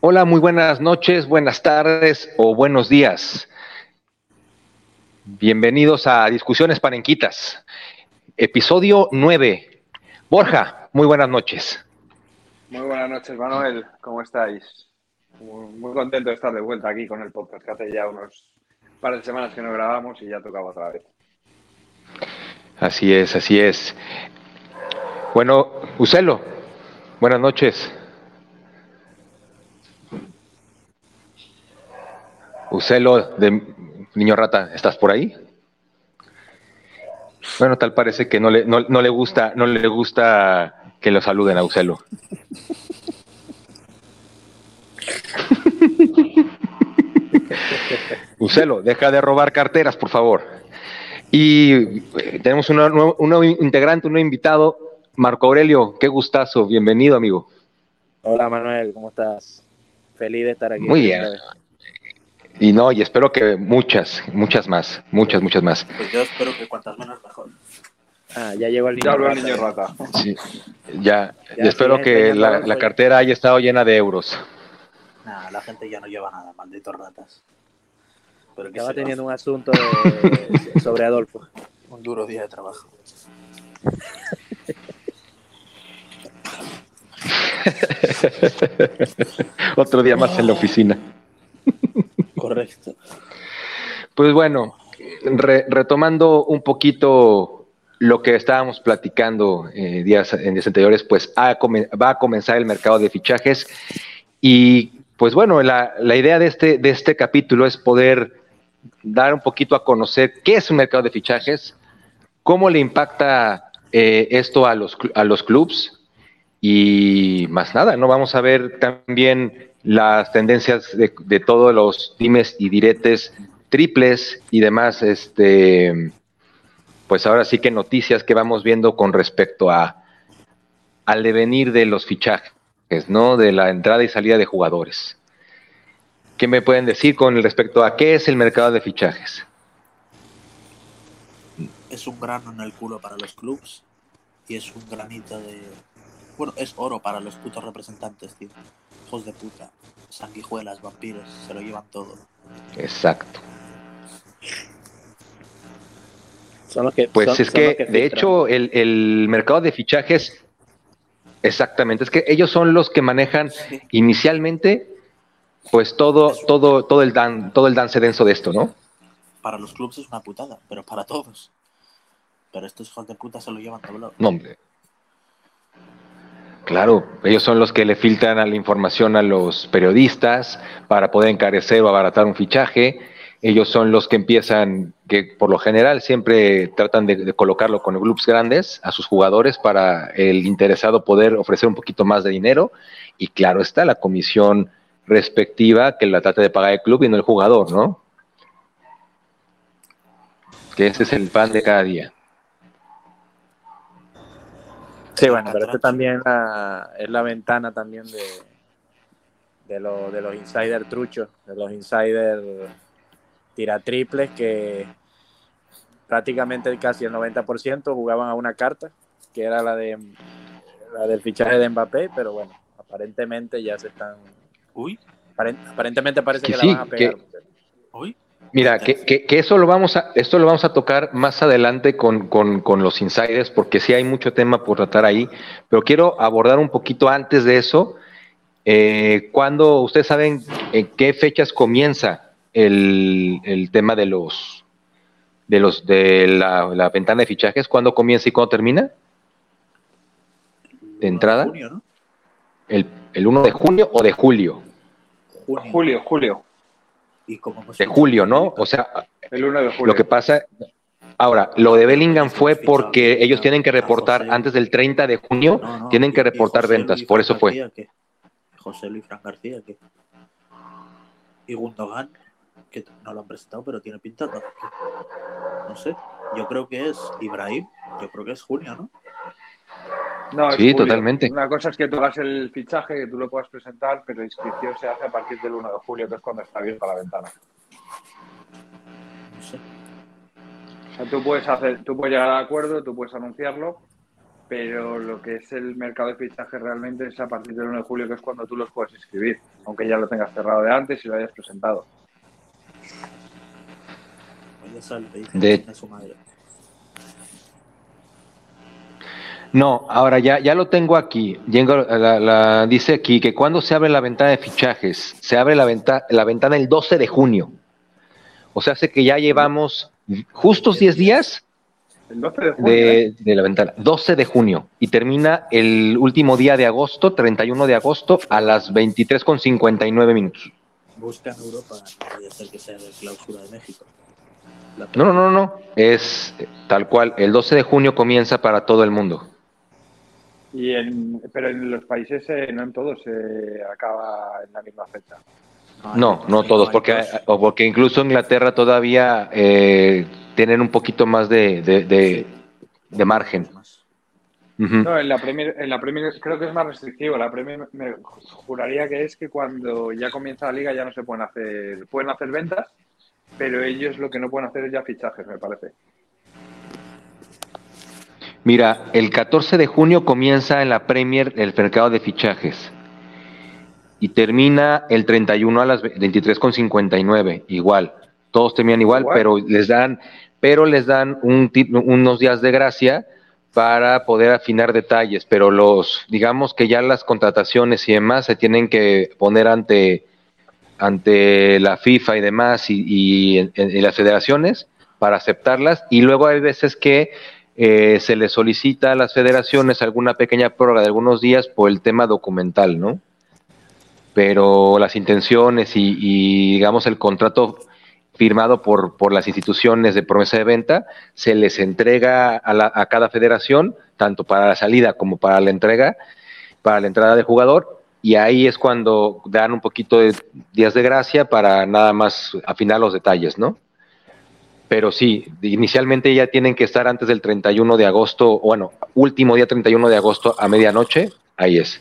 Hola, muy buenas noches, buenas tardes o buenos días. Bienvenidos a Discusiones Panenquitas, episodio 9. Borja, muy buenas noches. Muy buenas noches, Manuel. ¿Cómo estáis? Muy, contento de estar de vuelta aquí con el podcast, que hace ya unos par de semanas que no grabamos y ya tocaba otra vez. Así es, así es. Bueno, Ucelo, buenas noches. Ucelo de Niño Rata, ¿estás por ahí? Bueno, tal parece que no le, no, le gusta, no le gusta que lo saluden a Ucelo. Ucelo, deja de robar carteras, por favor. Y eh, tenemos un nuevo, integrante, un nuevo invitado, Marco Aurelio. Qué gustazo, bienvenido, amigo. Hola, Manuel, ¿cómo estás? Feliz de estar aquí. Muy bien. Y no, y espero que muchas, muchas más, muchas, muchas más. Pues yo espero que cuantas menos mejor. Ah, ya llegó el niño, rata, el niño rata. Sí, ya, y espero que la, cartera haya estado llena de euros. Nah, la gente ya no lleva nada, malditos ratas. Pero Estaba teniendo un asunto sobre Adolfo. Un duro día de trabajo. Otro día más en la oficina. Correcto. Pues bueno, retomando un poquito lo que estábamos platicando eh, días, en días anteriores, pues va a comenzar el mercado de fichajes y pues bueno, la, idea de este, de este capítulo es poder dar un poquito a conocer qué es un mercado de fichajes, cómo le impacta eh, esto a los, a los clubs y más nada, ¿no? Vamos a ver también las tendencias de, todos los dimes y diretes triples y demás, este, pues ahora sí que noticias que vamos viendo con respecto a al devenir de los fichajes, ¿no? De la entrada y salida de jugadores. ¿Qué me pueden decir con respecto a qué es el mercado de fichajes? Es un grano en el culo para los clubs y es un granito de... Bueno, es oro para los putos representantes, tío hijos de puta, sanguijuelas, vampiros, se lo llevan todo. Exacto. pues es que, de hecho, el, mercado de fichajes, exactamente, es que ellos son los que manejan inicialmente, pues todo, todo, todo el dan, todo el dance denso de esto, ¿no? Para los clubes es una putada, pero para todos. Pero estos hijos de puta se lo llevan todo. No, hombre. Claro, ellos son los que le filtran la información a los periodistas para poder encarecer o abaratar un fichaje. Ellos son los que empiezan, que por lo general siempre tratan de, colocarlo con clubes grandes a sus jugadores para el interesado poder ofrecer un poquito más de dinero. Y claro está la comisión respectiva que la trata de pagar el club y no el jugador, ¿no? Que ese es el pan de cada día. Sí, bueno, pero esto también es la ventana también de, de, de los insider truchos, de los insider tiratriples que prácticamente casi el 90% jugaban a una carta, que era la de la del fichaje de Mbappé, pero bueno, aparentemente ya se están. Uy. Aparentemente parece que, la van a pegar. Uy. Mira, que, que, eso lo vamos a, esto lo vamos a tocar más adelante con, los insiders, porque sí hay mucho tema por tratar ahí, pero quiero abordar un poquito antes de eso. Eh, cuando ustedes saben en qué fechas comienza el, tema de los de los de la, ventana de fichajes, ¿cuándo comienza y cuándo termina? De entrada. Junio, el, el 1 de junio o de julio. Julio, julio de julio, ¿no? O sea, el 1 de julio. Lo que pasa, ahora, lo de Bellingham fue porque ellos tienen que reportar antes del 30 de junio, tienen que reportar ventas, por eso fue. José Luis Fran García, ¿qué? Y Gundogan, que no lo han presentado, pero tiene pinta. No, no sé, yo creo que es Ibrahim, yo creo que es junio, ¿no? No, sí, totalmente. Una cosa es que tú hagas el fichaje, que tú lo puedas presentar, pero la inscripción se hace a partir del 1 de julio, que es cuando está abierta la ventana. No sé. O sea, tú puedes, hacer, tú puedes llegar al acuerdo, tú puedes anunciarlo, pero lo que es el mercado de fichajes realmente es a partir del 1 de julio, que es cuando tú los puedes inscribir, aunque ya lo tengas cerrado de antes y lo hayas presentado. De... No, ahora ya, ya lo tengo aquí. La, dice aquí que cuando se abre la ventana de fichajes, se abre la, venta, la ventana el 12 de junio. O sea, hace que ya llevamos justos 10 días el 12 de, junio, ¿eh? de, la ventana. 12 de junio. Y termina el último día de agosto, 31 de agosto, a las 23.59 minutos. Busca en Europa, no ser que sea de clausura de México. No, no, no, no. Es tal cual. El 12 de junio comienza para todo el mundo. Y en, pero en los países, eh, no en todos, se acaba en la misma fecha. No, no todos, porque, porque incluso Inglaterra todavía eh, tienen un poquito más de, de, margen. No, en la, Premier, en la Premier creo que es más restrictivo. La Premier me juraría que es que cuando ya comienza la liga ya no se pueden hacer, pueden hacer ventas, pero ellos lo que no pueden hacer es ya fichajes, me parece. Mira, el 14 de junio comienza en la Premier el mercado de fichajes y termina el 31 a las 23.59, igual. Todos terminan igual, pero les dan pero les dan un, unos días de gracia para poder afinar detalles, pero los digamos que ya las contrataciones y demás se tienen que poner ante ante la FIFA y demás y, y, las federaciones para aceptarlas. Y luego hay veces que eh, se les solicita a las federaciones alguna pequeña prórroga de algunos días por el tema documental, ¿no? Pero las intenciones y, y digamos el contrato firmado por, por las instituciones de promesa de venta, se les entrega a, la, a cada federación, tanto para la salida como para la entrega, para la entrada del jugador, y ahí es cuando dan un poquito de días de gracia para nada más afinar los detalles, ¿no? Pero sí, inicialmente ya tienen que estar antes del 31 de agosto, bueno, último día 31 de agosto a medianoche, ahí es.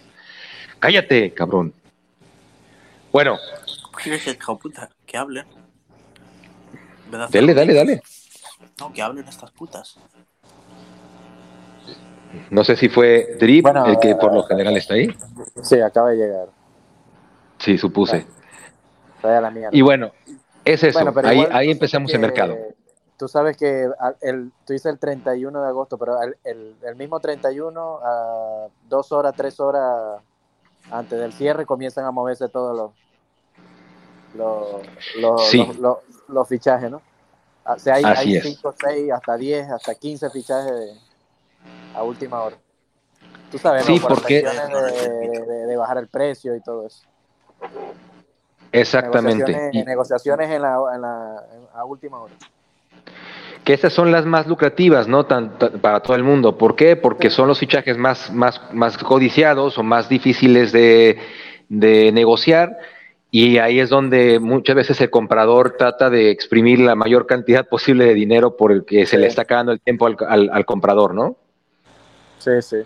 Cállate, cabrón. Bueno. Que hablen. Dale, dale, dale. No, que hablen estas putas. No sé si fue Drip el que por lo general está ahí. Sí, acaba de llegar. Sí, supuse. Y bueno, es eso. ahí, ahí empezamos el mercado tú sabes que el, tú dices el 31 de agosto, pero el, el, mismo 31, a dos horas, tres horas antes del cierre, comienzan a moverse todos los, los, los, los, fichajes, ¿no? O sea, hay 5, 6, hasta 10, hasta 15 fichajes a última hora. Tú sabes, sí, Por porque... de, de, bajar el precio y todo eso. Exactamente. Negociaciones, negociaciones en la, en la, a última hora que esas son las más lucrativas, ¿no? para todo el mundo. ¿Por qué? Porque son los fichajes más, más, más codiciados o más difíciles de, negociar y ahí es donde muchas veces el comprador trata de exprimir la mayor cantidad posible de dinero porque se le está acabando el tiempo al, comprador, ¿no? Sí, sí.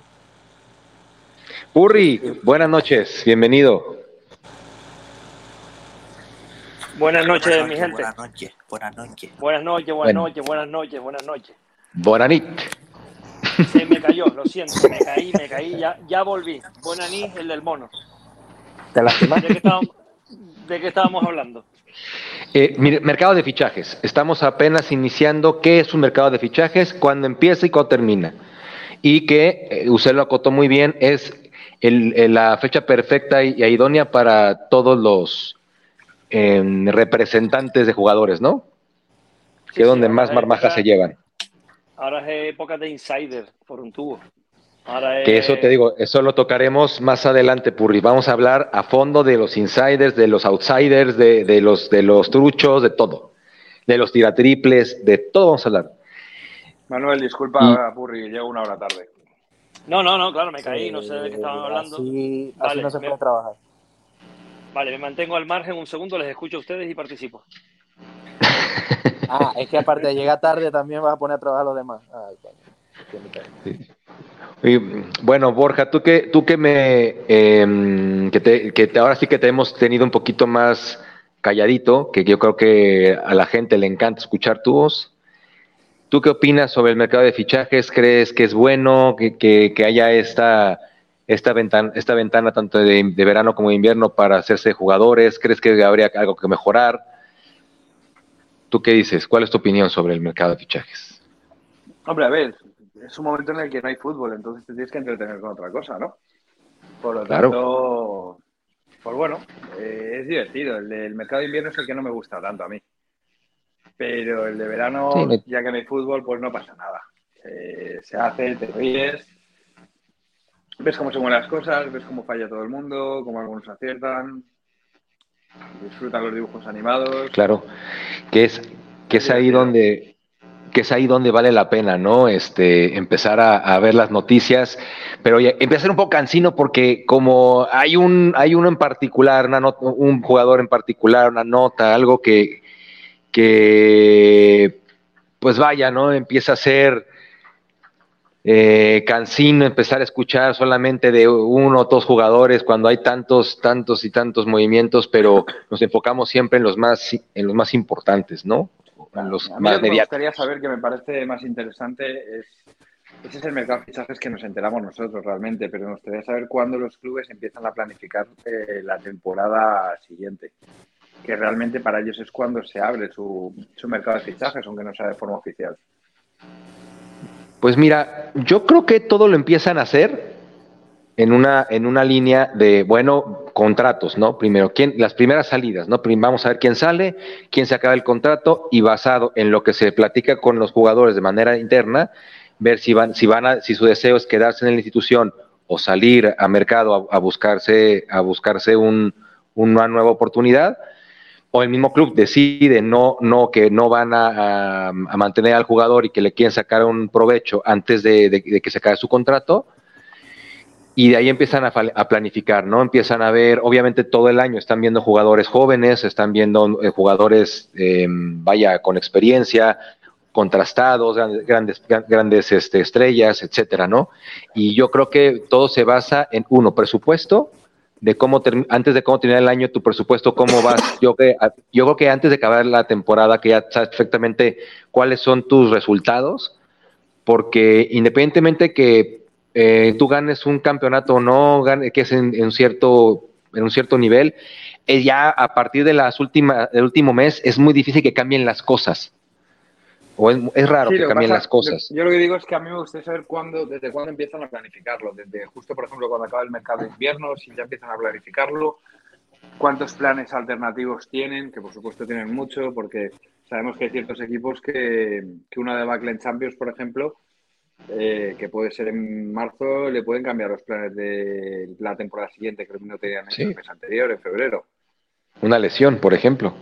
Purri, buenas noches, bienvenido. Buenas noches, mi gente. Buenas noches, buenas noches. Buenas noches, buenas noches, buenas noches, buenas noches. Buenas Se me cayó, lo siento, me caí, me caí, ya, ya volví. Buenas el del mono. ¿Te ¿De qué estábamos, de qué estábamos hablando? Eh, mercado de fichajes. Estamos apenas iniciando qué es un mercado de fichajes, cuándo empieza y cuándo termina. Y que, eh, usted lo acotó muy bien, es el, la fecha perfecta y idónea para todos los representantes de jugadores, ¿no? que es donde más marmajas se llevan. Ahora es época de insider por un tubo. Que eso te digo, eso lo tocaremos más adelante, Purri. Vamos a hablar a fondo de los insiders, de los outsiders, de, los, de los truchos, de todo. De los tiratriples, de todo vamos a hablar. Manuel, disculpa, Purri, llego una hora tarde. No, no, no, claro, me caí, no sé de qué estaban hablando. Así, no se puede trabajar. Vale, me mantengo al margen un segundo, les escucho a ustedes y participo. ah, es que aparte de llegar tarde también vas a poner a trabajar a los demás. Ah, bueno, Borja, tú que, tú que me, em, que, te, que ahora sí que te hemos tenido un poquito más calladito, que yo creo que a la gente le encanta escuchar tu voz. ¿Tú qué opinas sobre el mercado de fichajes? ¿Crees que es bueno que, haya esta, esta, ventana, esta ventana tanto de, verano como de invierno para hacerse jugadores? ¿Crees que habría algo que mejorar? ¿Tú qué dices? ¿Cuál es tu opinión sobre el mercado de fichajes? Hombre, a ver, es un momento en el que no hay fútbol, entonces te tienes que entretener con otra cosa, ¿no? Por lo tanto, pues bueno, eh, es divertido. El, mercado de invierno es el que no me gusta tanto a mí. Pero el de verano, ya que no hay fútbol, pues no pasa nada. se hace, te ríes, ves cómo se mueven las cosas, ves cómo falla todo el mundo, cómo algunos aciertan, disfrutan los dibujos animados. Claro, que es, que es ahí donde que es ahí donde vale la pena, ¿no? Este, empezar a, ver las noticias, pero ya, empieza a ser un poco cansino porque como hay un, hay uno en particular, un jugador en particular, una nota, algo que, que pues vaya, ¿no? Empieza a ser eh, cansino empezar a escuchar solamente de uno o dos jugadores cuando hay tantos, tantos y tantos movimientos, pero nos enfocamos siempre en los más, en los más importantes, ¿no? los más Me gustaría saber que me parece más interesante es ese es el mercado de fichajes que nos enteramos nosotros realmente, pero me gustaría saber cuándo los clubes empiezan a planificar eh, la temporada siguiente, que realmente para ellos es cuando se abre su, su mercado de fichajes, aunque no sea de forma oficial. Pues mira, yo creo que todo lo empiezan a hacer en una, en una línea de, bueno, contratos, ¿no? Primero, ¿quién, las primeras salidas, ¿no? Vamos a ver quién sale, quién se acaba el contrato y basado en lo que se platica con los jugadores de manera interna, ver si van, si van a, si su deseo es quedarse en la institución o salir a mercado a, buscarse, a buscarse un, una nueva oportunidad, o el mismo club decide no, no que no van a, mantener al jugador y que le quieren sacar un provecho antes de, de que se acabe su contrato, y de ahí empiezan a, planificar, ¿no? Empiezan a ver, obviamente todo el año están viendo jugadores jóvenes, están viendo eh, jugadores, em, vaya, con experiencia, contrastados, grandes, grandes este, estrellas, etcétera, ¿no? Y yo creo que todo se basa en uno, presupuesto, de cómo antes de cómo terminar el año tu presupuesto, cómo vas. Yo, que, yo creo que antes de acabar la temporada, que ya sabes perfectamente cuáles son tus resultados, porque independientemente que eh, tú ganes un campeonato o no, que es en, un cierto, en un cierto nivel, eh, ya a partir de las últimas, del último mes es muy difícil que cambien las cosas. O es, raro que cambien las cosas. Yo, lo que digo es que a mí me gustaría saber cuándo, desde cuándo empiezan a planificarlo. Desde justo, por ejemplo, cuando acaba el mercado de invierno, si ya empiezan a planificarlo, cuántos planes alternativos tienen, que por supuesto tienen mucho, porque sabemos que hay ciertos equipos que, que una de Backland Champions, por ejemplo, eh, que puede ser en marzo, le pueden cambiar los planes de la temporada siguiente, que no tenían en el mes anterior, en febrero. Una lesión, por ejemplo.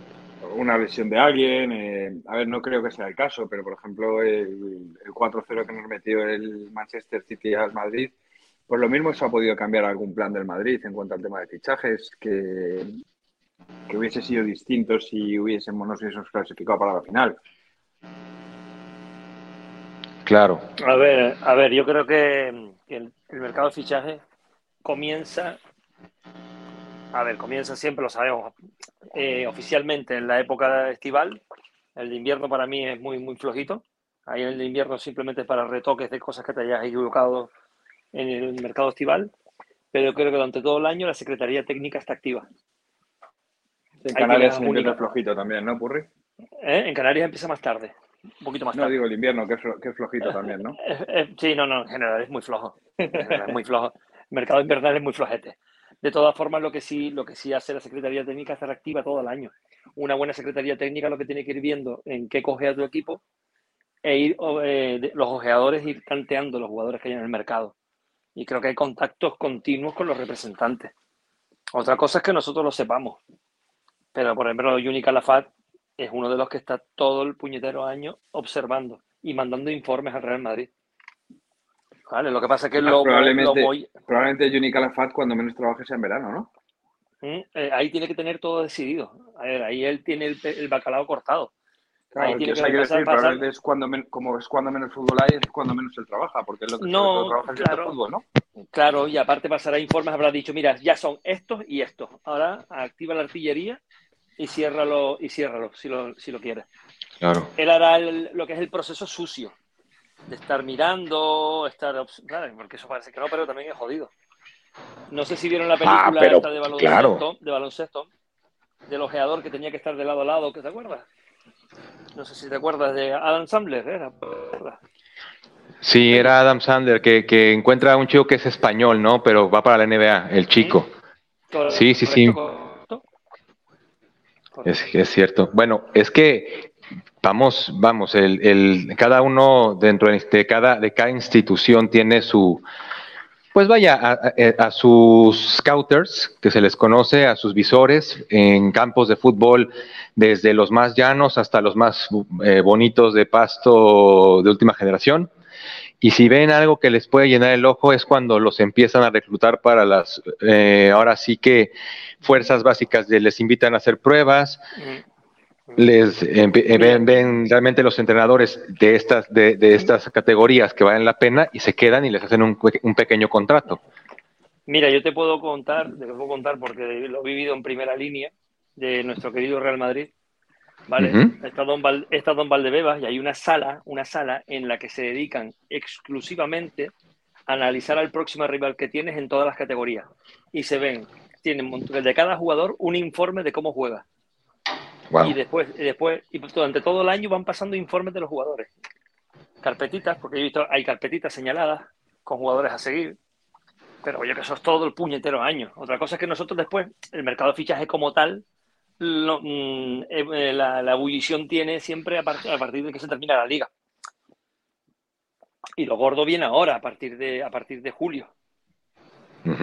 Una lesión de alguien. Eh, a ver, no creo que sea el caso, pero por ejemplo, el, 4-0 que nos metió el Manchester City al Madrid, pues lo mismo se ha podido cambiar algún plan del Madrid en cuanto al tema de fichajes, que, que hubiese sido distinto si hubiésemos, no sé, clasificado para la final. Claro. A ver, a ver, yo creo que, el, mercado de fichaje comienza, a ver, comienza siempre, lo sabemos, eh, oficialmente en la época estival. El de invierno para mí es muy, muy flojito. Ahí en el de invierno simplemente para retoques de cosas que te hayas equivocado en el mercado estival. Pero creo que durante todo el año la Secretaría Técnica está activa. En Canarias es un flojito también, ¿no, Purri? ¿Eh? En Canarias empieza más tarde un poquito más tarde. No digo el invierno, que es, flojito también, ¿no? Eh, eh, sí, no, no, en general es muy flojo. Es muy flojo. El mercado invernal es muy flojete. De todas formas, lo que sí, lo que sí hace la Secretaría Técnica es estar activa todo el año. Una buena Secretaría Técnica lo que tiene que ir viendo en qué coge a tu equipo e ir eh, los ojeadores ir tanteando los jugadores que hay en el mercado. Y creo que hay contactos continuos con los representantes. Otra cosa es que nosotros lo sepamos. Pero, por ejemplo, Juni Calafat es uno de los que está todo el puñetero año observando y mandando informes al Real Madrid. Vale, lo que pasa es que lo, probablemente, voy... probablemente Juni Calafat cuando menos trabaje sea en verano, ¿no? Mm, eh, ahí tiene que tener todo decidido. A ver, ahí él tiene el, bacalao cortado. Claro, ahí tiene que, decir, pasar... es cuando como es cuando menos fútbol hay, es cuando menos él trabaja, porque es lo que no, trabaja claro, el fútbol, ¿no? Claro, y aparte pasará informes, habrá dicho, mira, ya son estos y estos. Ahora activa la artillería y ciérralo, y ciérralo si lo, si lo quieres. Claro. Él hará lo que es el proceso sucio, de estar mirando, estar... Claro, porque eso parece que no, pero también es jodido. No sé si vieron la Ah, película pero, esta de baloncesto, claro. de baloncesto, del ojeador que tenía que estar de lado a lado, ¿que te acuerdas? No sé si te acuerdas de Adam Sandler, era. Sí, era Adam Sandler que, que encuentra a un chico que es español, ¿no? Pero va para la NBA, el chico. Correcto, Sí, sí, sí. correcto. Es, es cierto. Bueno, es que vamos, vamos, el, el, cada uno dentro de cada, de cada institución tiene su, pues vaya, a, a- a sus scouters, que se les conoce, a sus visores en campos de fútbol, desde los más llanos hasta los más eh, bonitos de pasto de última generación. Y si ven algo que les puede llenar el ojo es cuando los empiezan a reclutar para las, eh, ahora sí que fuerzas básicas, de- les invitan a hacer pruebas. Les eh, ven, ven realmente los entrenadores de estas, de, de estas categorías que valen la pena y se quedan y les hacen un, pe- un pequeño contrato. Mira, yo te puedo contar, te puedo contar porque lo he vivido en primera línea de nuestro querido Real Madrid. ¿Vale? Está Don, Val- está Don Valdebebas y hay una sala, una sala en la que se dedican exclusivamente a analizar al próximo rival que tienes en todas las categorías. Y se ven, tienen de cada jugador un informe de cómo juega. Wow. Y después, y después, y durante todo el año van pasando informes de los jugadores. Carpetitas, porque he visto, hay carpetitas señaladas con jugadores a seguir. Pero oye, que eso es todo el puñetero año. Otra cosa es que nosotros después, el mercado de fichaje como tal, lo- mm, eh, eh, la, la ebullición tiene siempre a, part- a partir de que se termina la liga. Y lo gordo viene ahora, a partir de, a partir de julio.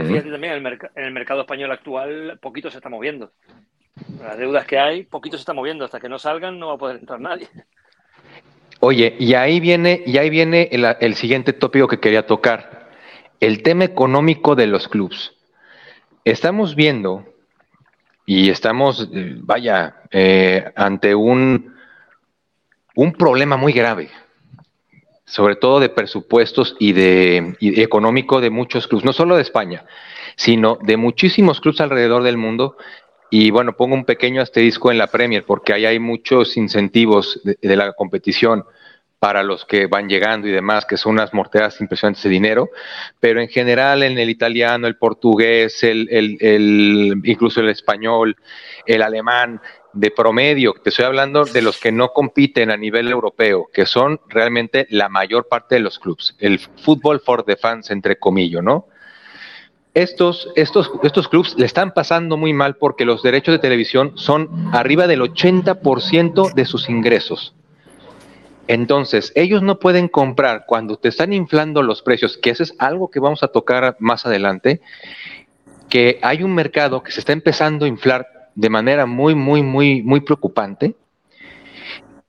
Fíjate también, en el, merc- en el mercado español actual, poquito se está moviendo. Las deudas que hay, poquito se está moviendo. Hasta que no salgan, no va a poder entrar nadie. Oye, y ahí viene, y ahí viene el, siguiente tópico que quería tocar, el tema económico de los clubes. Estamos viendo y estamos, vaya, eh, ante un, un problema muy grave, sobre todo de presupuestos y de y económico de muchos clubes, no solo de España, sino de muchísimos clubes alrededor del mundo. Y bueno, pongo un pequeño asterisco en la Premier porque ahí hay muchos incentivos de, la competición para los que van llegando y demás, que son unas morteras impresionantes de dinero, pero en general en el italiano, el portugués, el, el, el, incluso el español, el alemán, de promedio, te estoy hablando de los que no compiten a nivel europeo, que son realmente la mayor parte de los clubes, el fútbol for the fans, entre comillas, ¿no? Estos, estos, estos clubes le están pasando muy mal porque los derechos de televisión son arriba del 80% de sus ingresos. Entonces, ellos no pueden comprar cuando te están inflando los precios, que eso es algo que vamos a tocar más adelante, que hay un mercado que se está empezando a inflar de manera muy, muy, muy, muy preocupante,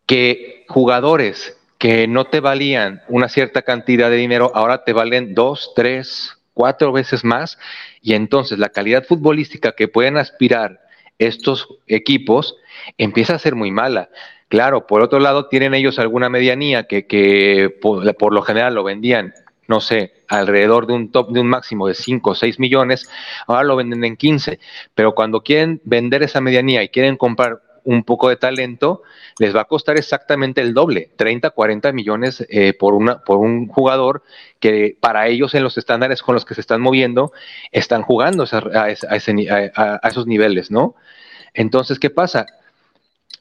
que jugadores que no te valían una cierta cantidad de dinero, ahora te valen dos, tres, cuatro veces más, y entonces la calidad futbolística que pueden aspirar estos equipos empieza a ser muy mala. Claro, por otro lado, tienen ellos alguna medianía que, que por, por, lo general lo vendían, no sé, alrededor de un top de un máximo de 5 o 6 millones, ahora lo venden en 15, pero cuando quieren vender esa medianía y quieren comprar un poco de talento, les va a costar exactamente el doble, 30, 40 millones eh, por, una, por un jugador que para ellos en los estándares con los que se están moviendo, están jugando a, esos niveles, ¿no? Entonces, ¿qué pasa?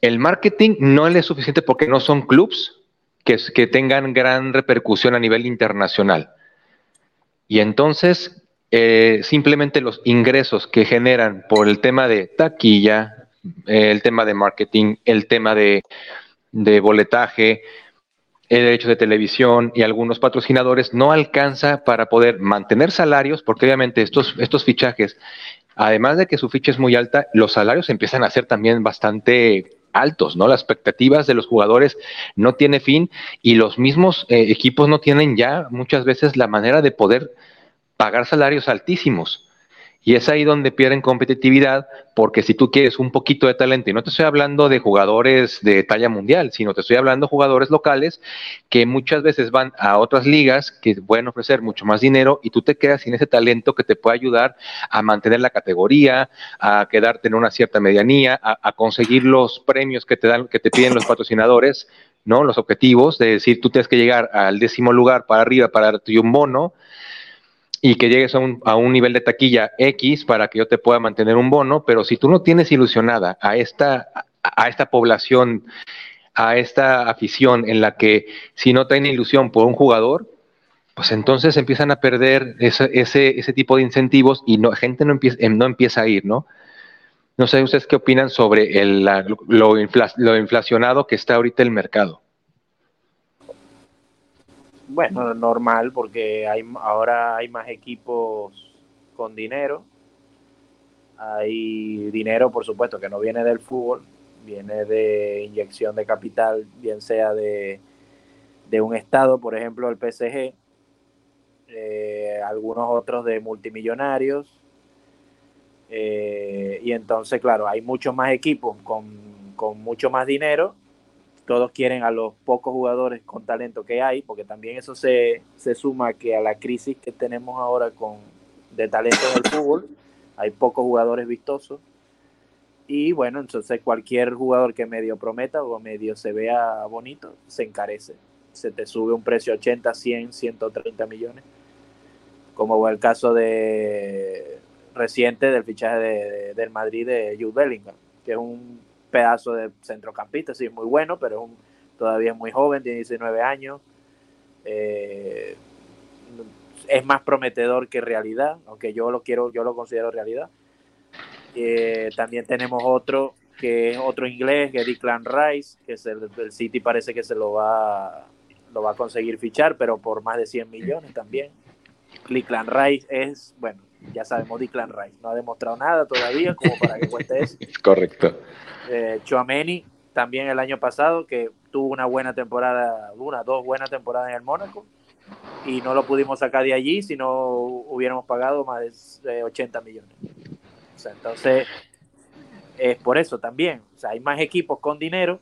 El marketing no es suficiente porque no son clubs que, que, tengan gran repercusión a nivel internacional. Y entonces, eh, simplemente los ingresos que generan por el tema de taquilla, el tema de marketing, el tema de, de boletaje, el derecho de televisión y algunos patrocinadores no alcanza para poder mantener salarios, porque obviamente estos, estos fichajes, además de que su ficha es muy alta, los salarios empiezan a ser también bastante altos, ¿no? Las expectativas de los jugadores no tiene fin y los mismos eh, equipos no tienen ya muchas veces la manera de poder pagar salarios altísimos. Y es ahí donde pierden competitividad, porque si tú quieres un poquito de talento, y no te estoy hablando de jugadores de talla mundial, sino te estoy hablando de jugadores locales que muchas veces van a otras ligas que pueden ofrecer mucho más dinero y tú te quedas sin ese talento que te puede ayudar a mantener la categoría, a quedarte en una cierta medianía, a, conseguir los premios que te dan, que te piden los patrocinadores, ¿no? Los objetivos, de decir, tú tienes que llegar al décimo lugar para arriba para darte un bono y que llegues a un, a un, nivel de taquilla X para que yo te pueda mantener un bono, pero si tú no tienes ilusionada a esta, a esta población, a esta afición en la que si no tiene ilusión por un jugador, pues entonces empiezan a perder ese, ese, ese tipo de incentivos y no, gente no empieza, no empieza a ir, ¿no? No sé ustedes qué opinan sobre el, lo, lo inflacionado que está ahorita el mercado. Bueno, normal porque hay, ahora hay más equipos con dinero. Hay dinero, por supuesto, que no viene del fútbol, viene de inyección de capital, bien sea de, un estado, por ejemplo, el PSG, eh, algunos otros de multimillonarios. Eh, y entonces, claro, hay muchos más equipos con, con mucho más dinero todos quieren a los pocos jugadores con talento que hay, porque también eso se, suma que a la crisis que tenemos ahora con de talento en el fútbol, hay pocos jugadores vistosos. Y bueno, entonces cualquier jugador que medio prometa o medio se vea bonito, se encarece. Se te sube un precio 80, 100, 130 millones. Como el caso de reciente del fichaje del Madrid de Jude Bellingham, que es un pedazo de centrocampista, sí, muy bueno, pero es todavía muy joven, tiene 19 años. Eh, es más prometedor que realidad, aunque yo lo quiero, yo lo considero realidad. Eh, también tenemos otro que es otro inglés, que es Declan Rice, que es el, City parece que se lo va, lo va a conseguir fichar, pero por más de 100 millones también. Declan Rice es, bueno, ya sabemos Declan Rice, no ha demostrado nada todavía como para que cuente eso. Correcto. Eh, Chouameni también el año pasado, que tuvo una buena temporada, una, dos buenas temporadas en el Mónaco, y no lo pudimos sacar de allí si no hubiéramos pagado más de 80 millones. O sea, entonces, es por eso también. O sea, hay más equipos con dinero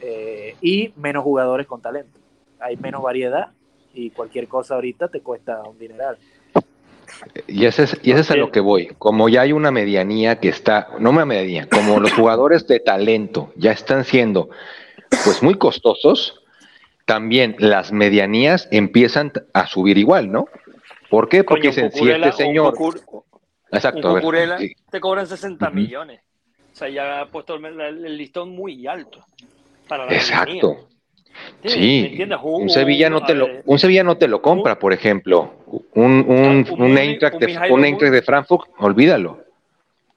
eh, y menos jugadores con talento. Hay menos variedad y cualquier cosa ahorita te cuesta un dineral. Y ese es, y ese es a lo que voy. Como ya hay una medianía que está, no una medianía, como los jugadores de talento ya están siendo pues muy costosos, también las medianías empiezan a subir igual, ¿no? ¿Por qué? Porque dicen, si este señor... Exacto, te cobran 60 millones. O sea, ya ha puesto el, listón muy alto. Para la Exacto. Sí, un, Sevilla no te lo, un Sevilla no te lo compra, por ejemplo. Un, un, un, Eintracht de, Frankfurt, olvídalo.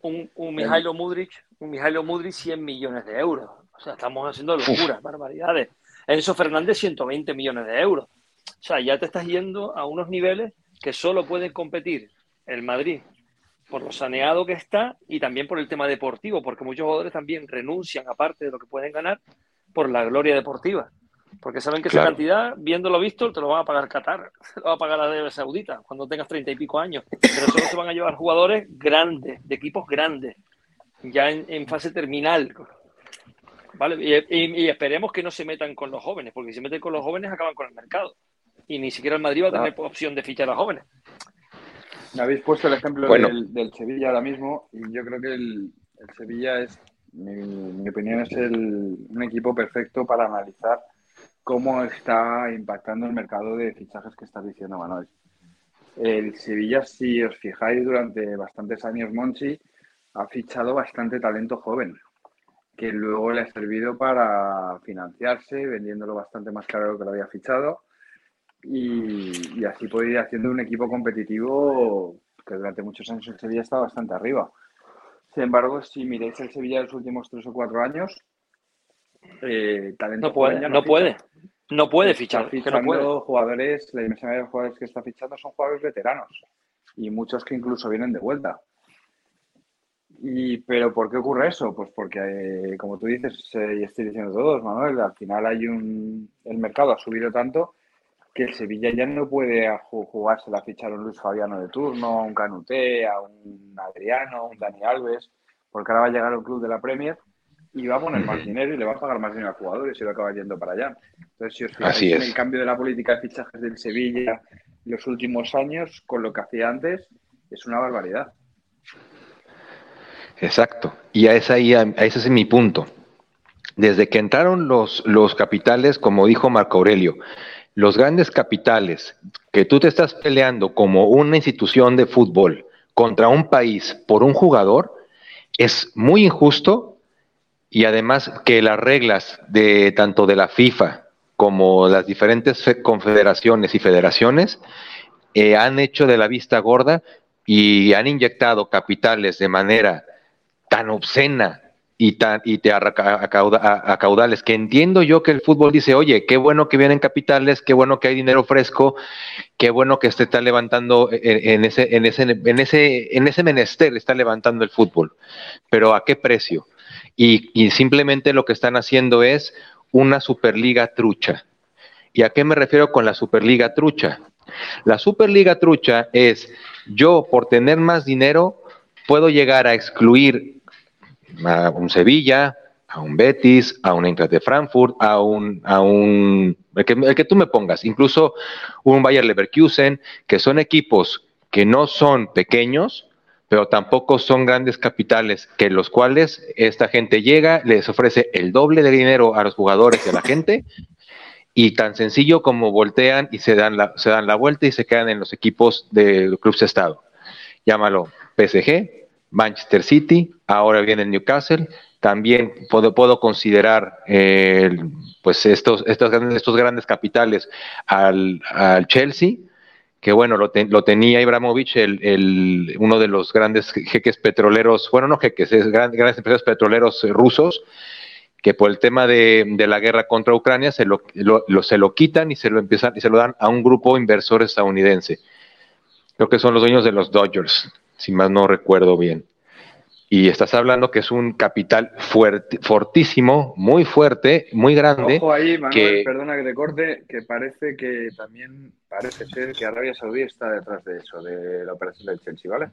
Un, un Mijailo Mudrich, un Mijailo Mudrich 100 millones de euros. O sea, estamos haciendo locuras, barbaridades. Enzo Fernández 120 millones de euros. O sea, ya te estás yendo a unos niveles que solo pueden competir el Madrid por lo saneado que está y también por el tema deportivo, porque muchos jugadores también renuncian, aparte de lo que pueden ganar, por la gloria deportiva. Porque saben que esa cantidad, viéndolo visto, te lo van a pagar Qatar, te lo va a pagar la Arabia Saudita cuando tengas treinta y pico años. Pero solo se van a llevar jugadores grandes, de equipos grandes, ya en, fase terminal. ¿Vale? Y, esperemos que no se metan con los jóvenes, porque si se meten con los jóvenes acaban con el mercado. Y ni siquiera el Madrid va a tener opción de fichar a los jóvenes. Me habéis puesto el ejemplo del, Sevilla ahora mismo, y yo creo que el, Sevilla es, mi, mi opinión, es el, un equipo perfecto para analizar cómo está impactando el mercado de fichajes que estás diciendo, Manuel. El Sevilla, si os fijáis, durante bastantes años Monchi ha fichado bastante talento joven, que luego le ha servido para financiarse, vendiéndolo bastante más caro que lo había fichado. Y, así puede ir haciendo un equipo competitivo que durante muchos años el Sevilla está bastante arriba. Sin embargo, si miráis el Sevilla de los últimos tres o cuatro años, eh, no puede, no, puede. No puede fichar. fichando jugadores, la dimensión de jugadores que está fichando son jugadores veteranos y muchos que incluso vienen de vuelta. Y, pero ¿por qué ocurre eso? Pues porque, eh, como tú dices, eh, y estoy diciendo todos, Manuel, al final hay un, el mercado ha subido tanto que el Sevilla ya no puede jugarse la ficha a un Luis Fabiano de turno, a un Canuté, a un Adriano, a un Dani Alves, porque ahora va a llegar un club de la Premier y va a poner más dinero y le va a pagar más dinero a jugadores y lo acaba yendo para allá. Entonces, si os fijáis en el cambio de la política de fichajes del Sevilla en los últimos años con lo que hacía antes, es una barbaridad. Exacto. Y a ese, a ese es mi punto. Desde que entraron los, los capitales, como dijo Marco Aurelio, los grandes capitales que tú te estás peleando como una institución de fútbol contra un país por un jugador, es muy injusto y además que las reglas de tanto de la FIFA como las diferentes confederaciones y federaciones eh, han hecho de la vista gorda y han inyectado capitales de manera tan obscena y, tan, y te a, caudales, que entiendo yo que el fútbol dice, oye, qué bueno que vienen capitales, qué bueno que hay dinero fresco, qué bueno que se está levantando en, ese, en, ese, en, ese, en ese menester, está levantando el fútbol, pero ¿a qué precio? Y, y simplemente lo que están haciendo es una superliga trucha. ¿Y a qué me refiero con la superliga trucha? La superliga trucha es yo por tener más dinero puedo llegar a excluir a un Sevilla, a un Betis, a un Eintracht de Frankfurt, a un, a un el que, el que tú me pongas, incluso un Bayer Leverkusen, que son equipos que no son pequeños, pero tampoco son grandes capitales, que los cuales esta gente llega, les ofrece el doble de dinero a los jugadores y a la gente, y tan sencillo como voltean y se dan la, se dan la vuelta y se quedan en los equipos del Club Estado. Llámalo PSG, Manchester City, ahora viene el Newcastle. También puedo, puedo considerar pues estos, estos, grandes, estos grandes capitales al, Chelsea, que bueno, lo, lo tenía Ibrahimovic, el, uno de los grandes jeques petroleros, bueno, no jeques, es grandes empresarios petroleros rusos, que por el tema de, la guerra contra Ucrania se lo, se lo quitan y se lo empiezan y se lo dan a un grupo inversor estadounidense. Creo que son los dueños de los Dodgers si más no recuerdo bien. Y estás hablando que es un capital fuerte, fortísimo, muy fuerte, muy grande. Ojo ahí, Manuel, perdona que te corte, que parece que también parece ser que Arabia Saudí está detrás de eso, de la operación del Chelsea, ¿vale?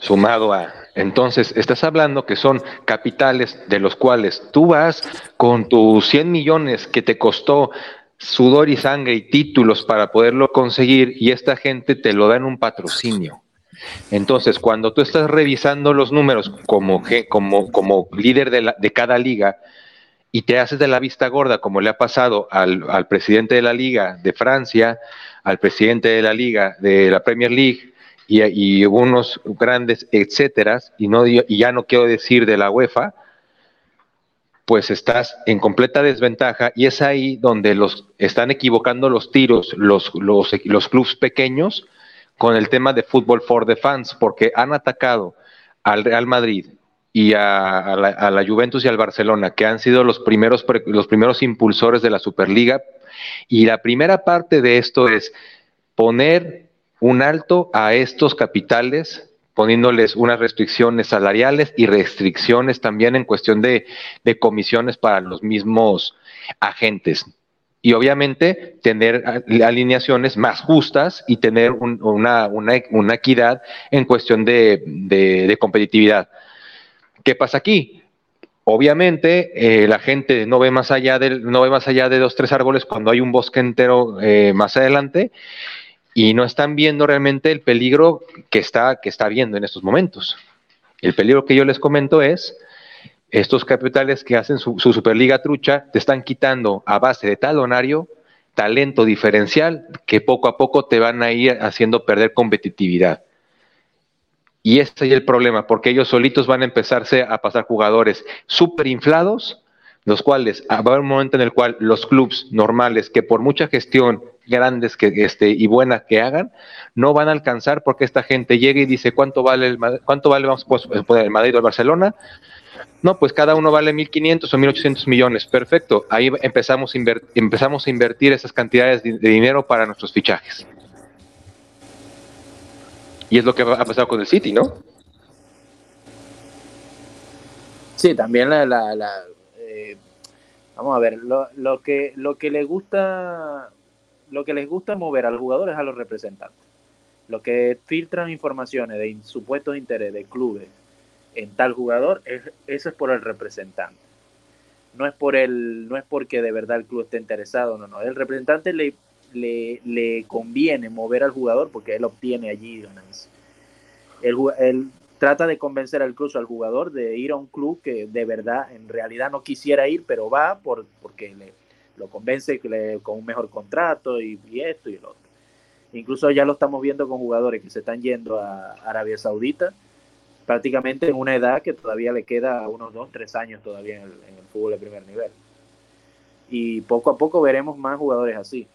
Sumado a. Entonces, estás hablando que son capitales de los cuales tú vas con tus 100 millones que te costó sudor y sangre y títulos para poderlo conseguir y esta gente te lo da en un patrocinio. Entonces, cuando tú estás revisando los números como, como, como líder de, de, cada liga y te haces de la vista gorda, como le ha pasado al, al, presidente de la liga de Francia, al presidente de la liga de la Premier League y, y unos grandes, etcétera, y, no, y ya no quiero decir de la UEFA, pues estás en completa desventaja y es ahí donde los están equivocando los tiros los, los, los clubes pequeños con el tema de fútbol for the fans, porque han atacado al Real Madrid y a, la, Juventus y al Barcelona, que han sido los primeros, los primeros impulsores de la Superliga. Y la primera parte de esto es poner un alto a estos capitales, poniéndoles unas restricciones salariales y restricciones también en cuestión de comisiones para los mismos agentes y obviamente tener alineaciones más justas y tener una, una, equidad en cuestión de, competitividad. ¿Qué pasa aquí? Obviamente eh, la gente no ve más allá de no ve más allá de dos tres árboles cuando hay un bosque entero eh, más adelante y no están viendo realmente el peligro que está que está viendo en estos momentos. El peligro que yo les comento es estos capitales que hacen su, Superliga trucha te están quitando a base de talonario talento diferencial que poco a poco te van a ir haciendo perder competitividad. Y ese es el problema, porque ellos solitos van a empezarse a pasar jugadores súper inflados, los cuales va a haber un momento en el cual los clubes normales, que por mucha gestión grandes que este y buena que hagan, no van a alcanzar porque esta gente llega y dice cuánto vale el, cuánto vale vamos pues, el Madrid o el Barcelona, no, pues cada uno vale 1.500 o 1.800 millones. Perfecto. Ahí empezamos a, empezamos a invertir esas cantidades de, dinero para nuestros fichajes. Y es lo que ha pasado con el City, ¿no? Sí, también la... Eh, vamos a ver, lo, que, lo que le gusta lo que les gusta mover a los jugadores a los representantes. Lo que filtran informaciones de supuestos interés de clubes en tal jugador, es, eso es por el representante. No es por el, no es porque de verdad el club esté interesado, no, no. El representante le, le, le conviene mover al jugador porque él obtiene allí ganancias. El, trata de convencer al club, al jugador, de ir a un club que de verdad, en realidad no quisiera ir, pero va por, porque le, lo convence con un mejor contrato y, y, esto y el otro. Incluso ya lo estamos viendo con jugadores que se están yendo a Arabia Saudita, prácticamente en una edad que todavía le queda unos dos, tres años todavía en el, en el fútbol de primer nivel. Y poco a poco veremos más jugadores así.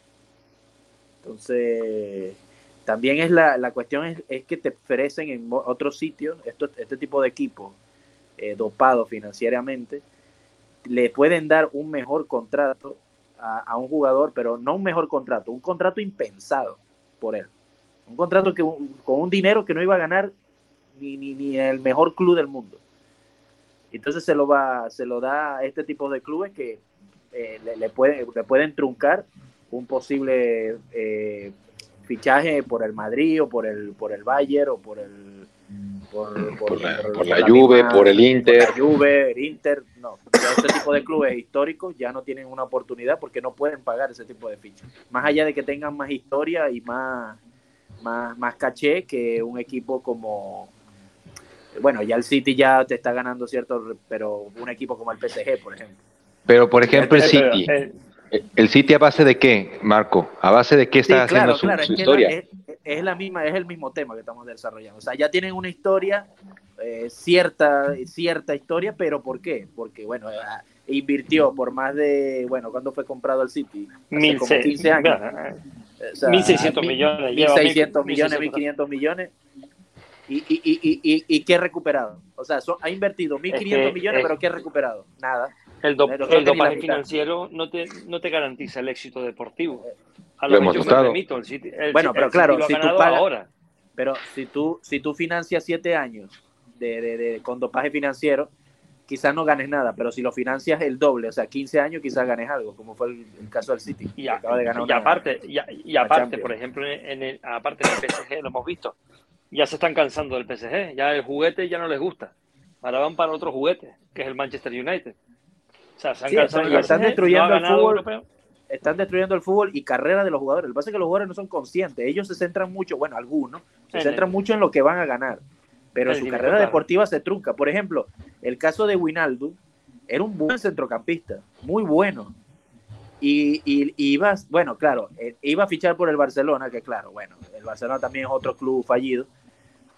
Entonces, también es la, la cuestión es, es, que te ofrecen en otros sitios, este tipo de equipos eh, dopados financieramente, le pueden dar un mejor contrato a, a, un jugador, pero no un mejor contrato, un contrato impensado por él. Un contrato que con un dinero que no iba a ganar ni, ni, ni el mejor club del mundo. Entonces se lo va, se lo da a este tipo de clubes que eh, le, le, pueden, le pueden truncar un posible eh, fichaje por el Madrid o por el por el Bayern o por el por, por, por la, por la, la Juve, misma, por el Inter. la Juve, el Inter, no. Este tipo de clubes históricos ya no tienen una oportunidad porque no pueden pagar ese tipo de fichas. Más allá de que tengan más historia y más, más, más caché que un equipo como. Bueno, ya el City ya te está ganando cierto, pero un equipo como el PSG, por ejemplo. Pero, por ejemplo, el City. ¿El City a base de qué, Marco? ¿A base de qué está sí, claro, haciendo su, claro, su es historia? Es, es, la misma, es el mismo tema que estamos desarrollando. O sea, ya tienen una historia, eh, cierta, cierta historia, pero ¿por qué? Porque, bueno, invirtió por más de, bueno, ¿cuándo fue comprado el City? Hace como 15 años. O sea, 1.600 millones. 1.600 millones, 1.500 millones. Y, y, y, y, y, qué ha recuperado? O sea, ha invertido 1.500 que, millones, eh, pero ¿qué ha recuperado? Nada. El, do, el dopaje financiero no te, no te garantiza el éxito deportivo. A Lo lo, hemos que yo estado. me remito, el City, el, Bueno, pero claro, si tú pagas- ahora. Pero si tú, si tú financias siete años de, de, de- con dopaje financiero, quizás no ganes nada, pero si lo financias el doble, o sea, 15 años, quizás ganes algo, como fue el, el caso del City. Y, que acaba de ganar y una- aparte, y, a- y una aparte por ejemplo, en el, aparte en el PSG lo hemos visto. Ya se están cansando del PSG, ya el juguete ya no les gusta. Ahora van para otro juguete, que es el Manchester United. O sea, se han Sí, cansado están- del están PSG, destruyendo no el fútbol. europeo. están destruyendo el fútbol y carrera de los jugadores. Lo que pasa es que los jugadores no son conscientes. Ellos se centran mucho, bueno, algunos, se En centran el- mucho en lo que van a ganar. Pero su carrera claro. deportiva se trunca. Por ejemplo, el caso de Winaldo era un buen centrocampista, muy bueno. Y, y, y iba, bueno, claro, eh, iba a fichar por el Barcelona, que claro, bueno, el Barcelona también es otro club fallido,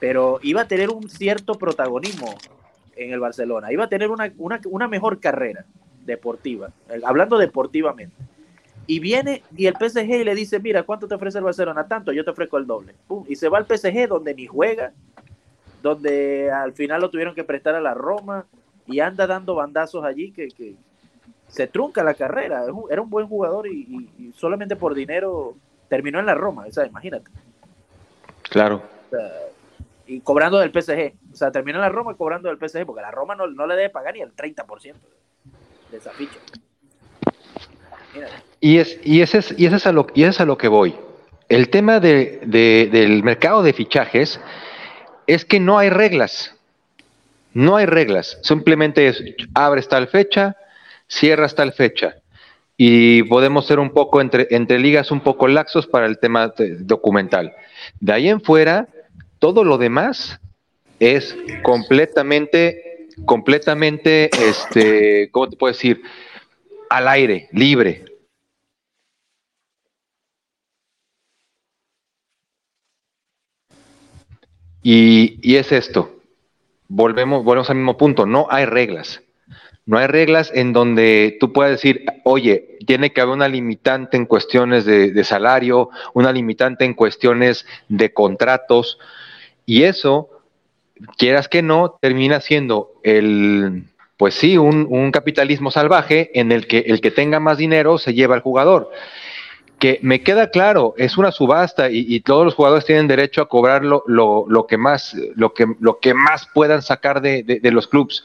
pero iba a tener un cierto protagonismo en el Barcelona, iba a tener una, una, una mejor carrera deportiva, hablando deportivamente. Y viene y el PSG le dice, mira, ¿cuánto te ofrece el Barcelona? Tanto, yo te ofrezco el doble. Pum, y se va al PSG donde ni juega, donde al final lo tuvieron que prestar a la Roma y anda dando bandazos allí que, que se trunca la carrera. Era un buen jugador y, y- y solamente por dinero terminó en la Roma, o sea, imagínate. Claro. O sea, y cobrando del PSG. O sea, terminó la Roma cobrando del PSG, porque la Roma no, no le debe pagar ni el 30% de esa ficha. Y, es, y, ese es, y, ese es a lo, y ese es a lo que voy. El tema de, de- del mercado de fichajes es que no hay reglas. No hay reglas. Simplemente es abres tal fecha, cierras tal fecha. Y podemos ser un poco entre, entre ligas un poco laxos para el tema documental. De ahí en fuera, todo lo demás es completamente, completamente, este, ¿cómo te puedo decir? Al aire, libre. Y, y es esto. Volvemos, volvemos al mismo punto. No hay reglas. No hay reglas en donde tú puedas decir, oye, tiene que haber una limitante en cuestiones de, de salario, una limitante en cuestiones de contratos. Y eso, quieras que no, termina siendo el, pues sí, un, un capitalismo salvaje en el que el que tenga más dinero se lleva al jugador que me queda claro, es una subasta y, todos los jugadores tienen derecho a cobrar lo, lo, lo que, más, lo, que, lo que más puedan sacar de, de, los clubes.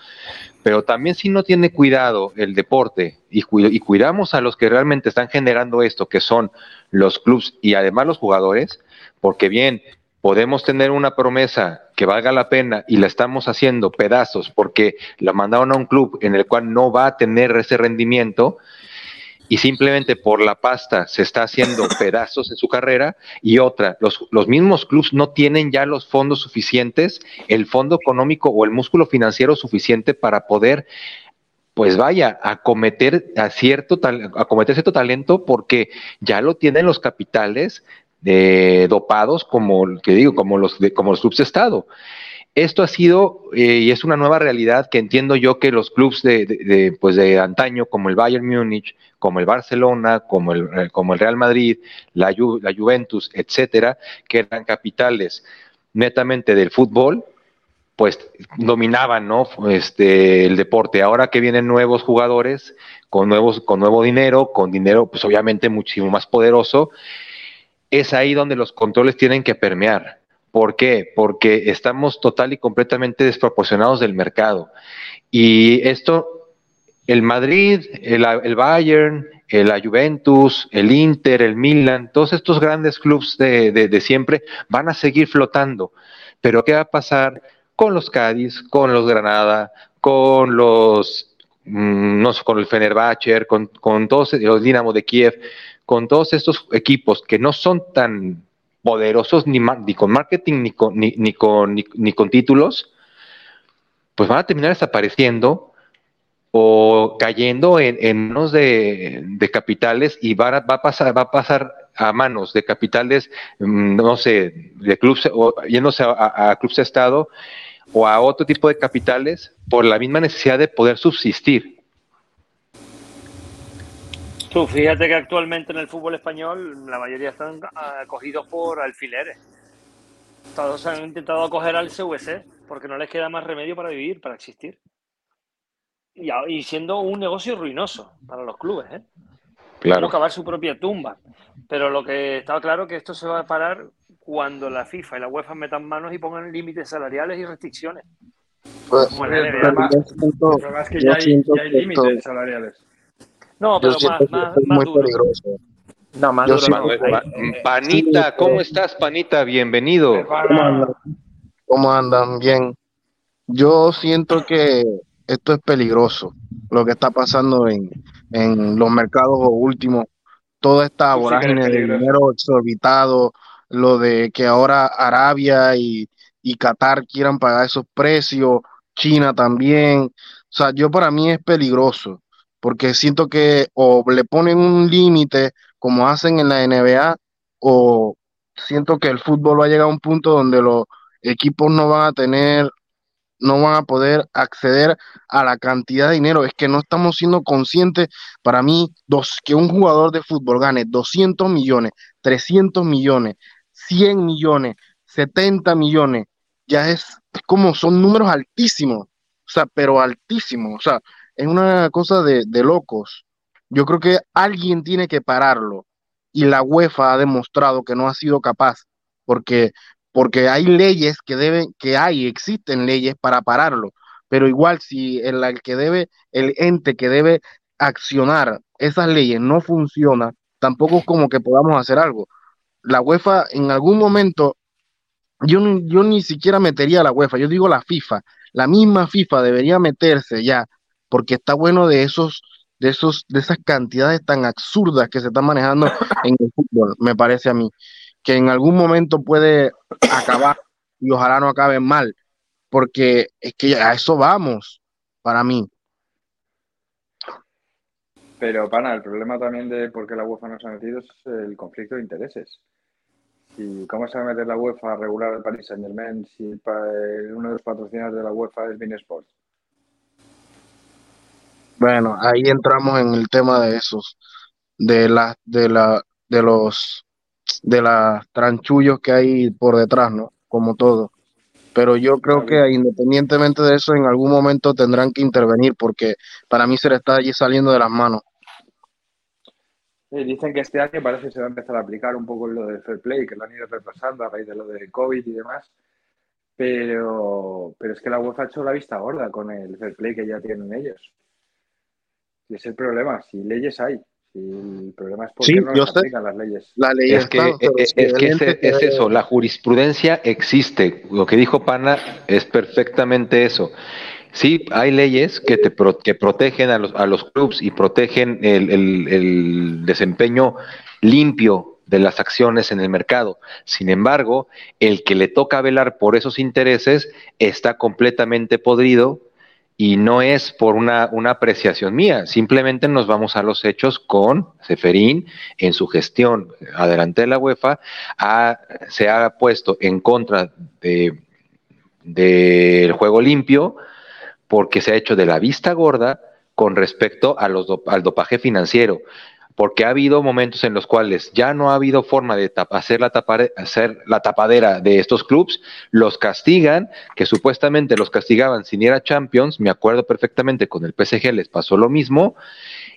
Pero también si no tiene cuidado el deporte y, y cuidamos a los que realmente están generando esto, que son los clubes y además los jugadores, porque bien, podemos tener una promesa que valga la pena y la estamos haciendo pedazos porque la mandaron a un club en el cual no va a tener ese rendimiento y simplemente por la pasta se está haciendo pedazos en su carrera y otra, los, los mismos clubes no tienen ya los fondos suficientes, el fondo económico o el músculo financiero suficiente para poder pues vaya, a cometer a cierto, a cometer cierto talento porque ya lo tienen los capitales de dopados como que digo, como los de, como los clubes de estado. Esto ha sido eh, y es una nueva realidad que entiendo yo que los clubes de, pues de antaño, como el Bayern Múnich, como el Barcelona, como el, eh, como el Real Madrid, la, la Juventus, etcétera, que eran capitales netamente del fútbol, pues dominaban ¿no? este, el deporte. Ahora que vienen nuevos jugadores con, nuevos, con nuevo dinero, con dinero pues obviamente muchísimo más poderoso, es ahí donde los controles tienen que permear. ¿Por qué? Porque estamos total y completamente desproporcionados del mercado. Y esto, el Madrid, el, Bayern, la Juventus, el Inter, el Milan, todos estos grandes clubes de, siempre van a seguir flotando. Pero ¿qué va a pasar con los Cádiz, con los Granada, con los, mm, no sé, con el Fenerbahce, con, con todos los Dinamo de Kiev? Con todos estos equipos que no son tan poderosos ni, ni con marketing ni con, ni, con, ni, con títulos, pues van a terminar desapareciendo o cayendo en, manos de, capitales y va, va, a pasar, va a pasar a manos de capitales, mm, no sé, de clubes, o yéndose a, a clubes de Estado o a otro tipo de capitales por la misma necesidad de poder subsistir fíjate que actualmente en el fútbol español la mayoría están acogidos por alfileres. Todos han intentado acoger al CVC porque no les queda más remedio para vivir, para existir. Y, siendo un negocio ruinoso para los clubes, ¿eh? Claro. cavar su propia tumba. Pero lo que está claro es que esto se va a parar cuando la FIFA y la UEFA metan manos y pongan límites salariales y restricciones. Pues, el, problema, es que ya hay límites salariales. No, pero más, más, muy peligroso. No, más duro, Panita, ¿cómo estás, Panita? Bienvenido. ¿Cómo andan? Bien. Yo siento que esto es peligroso, lo que está pasando en, en los mercados últimos, toda esta vorágine de dinero exorbitado, lo de que ahora Arabia y, y Qatar quieran pagar esos precios, China también. O sea, yo para mí es peligroso porque siento que o le ponen un límite como hacen en la NBA o siento que el fútbol va a llegar a un punto donde los equipos no van a tener no van a poder acceder a la cantidad de dinero. Es que no estamos siendo conscientes, para mí, dos, que un jugador de fútbol gane 200 millones, 300 millones, 100 millones, 70 millones, ya es, es como son números altísimos, o sea, pero altísimos, o sea, es una cosa de, locos. Yo creo que alguien tiene que pararlo. Y la UEFA ha demostrado que no ha sido capaz porque porque hay leyes que deben que hay existen leyes para pararlo. Pero igual si el, el, que debe el ente que debe accionar esas leyes no funciona tampoco es como que podamos hacer algo. La UEFA en algún momento yo, yo ni siquiera metería a la UEFA yo digo la FIFA. La misma FIFA debería meterse ya porque está bueno de esos, de esos, de esas cantidades tan absurdas que se están manejando en el fútbol, me parece a mí, que en algún momento puede acabar y ojalá no acabe mal, porque es que a eso vamos, para mí. Pero, pana, el problema también de por qué la UEFA no se ha metido es el conflicto de intereses. ¿Y cómo se va a meter la UEFA a regular el Paris Saint Germain si uno de los patrocinadores de la UEFA es Bein Sports? Bueno, ahí entramos en el tema de esos, de la, de la, de los, de las tranchullos que hay por detrás, ¿no? Como todo. Pero yo creo que independientemente de eso, en algún momento tendrán que intervenir porque para mí se le está allí saliendo de las manos. dicen que este año parece que se va a empezar a aplicar un poco lo del fair play, que lo han ido retrasando a raíz de lo del COVID y demás. Pero, pero es que la UEFA ha hecho la vista gorda con el fair play que ya tienen ellos. Y es el problema, si leyes hay. Si el problema es por qué no las aplican las leyes. La ley es que, es, que es, eso, la jurisprudencia existe. Lo que dijo Pana es perfectamente eso. Sí, hay leyes que, te que protegen a los, a los clubes y protegen el, el desempeño limpio de las acciones en el mercado. Sin embargo, el que le toca velar por esos intereses está completamente podrido y no es por una, una, apreciación mía, simplemente nos vamos a los hechos con Seferín en su gestión. Adelante de la UEFA, se ha puesto en contra del de, juego limpio porque se ha hecho de la vista gorda con respecto al dopaje financiero porque ha habido momentos en los cuales ya no ha habido forma de hacer, la tapadera de estos clubes, los castigan, que supuestamente los castigaban sin ir a Champions, me acuerdo perfectamente con el PSG les pasó lo mismo,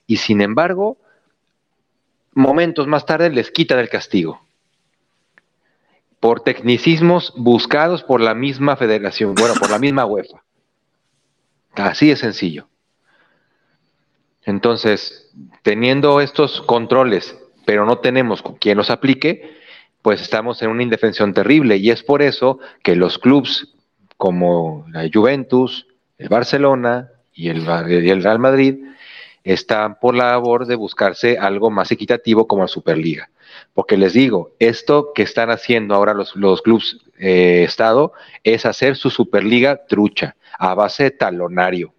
y sin embargo, momentos más tarde les quita el castigo por tecnicismos buscados por la misma federación, bueno, por la misma UEFA. Así de sencillo. Entonces, teniendo estos controles, pero no tenemos quien los aplique, pues estamos en una indefensión terrible y es por eso que los clubes como la Juventus, el Barcelona y el, Real Madrid están por la labor de buscarse algo más equitativo como la Superliga. Porque les digo, esto que están haciendo ahora los, los clubes eh, Estado es hacer su Superliga trucha a base de talonario.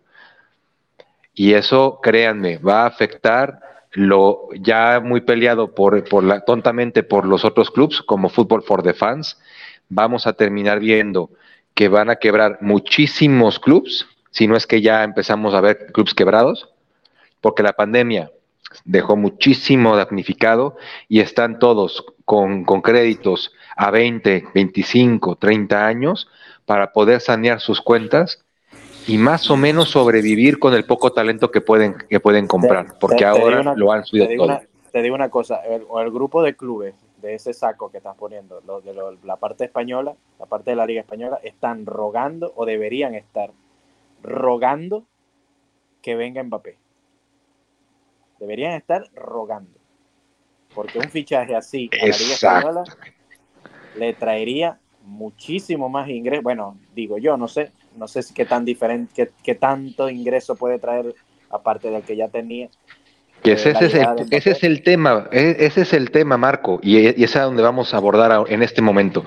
Y eso, créanme, va a afectar lo ya muy peleado por, por la, tontamente por los otros clubes, como Fútbol for the Fans. Vamos a terminar viendo que van a quebrar muchísimos clubes, si no es que ya empezamos a ver clubes quebrados, porque la pandemia dejó muchísimo damnificado y están todos con, con créditos a 20, 25, 30 años para poder sanear sus cuentas y más o menos sobrevivir con el poco talento que pueden, que pueden comprar, porque ahora lo han subido te todo. te digo una cosa, el, el, grupo de clubes de ese saco que estás poniendo, los de la parte española, la parte de la Liga Española, están rogando o deberían estar rogando que venga Mbappé. Deberían estar rogando. Porque un fichaje así a la Liga Española le traería muchísimo más ingresos. Bueno, digo yo, no sé, no sé qué tan diferente, qué, tanto ingreso puede traer aparte del que ya tenía. Que ese, es el, ese, es el, tema, e, ese es el tema, Marco, y, y es a donde vamos a abordar en este momento.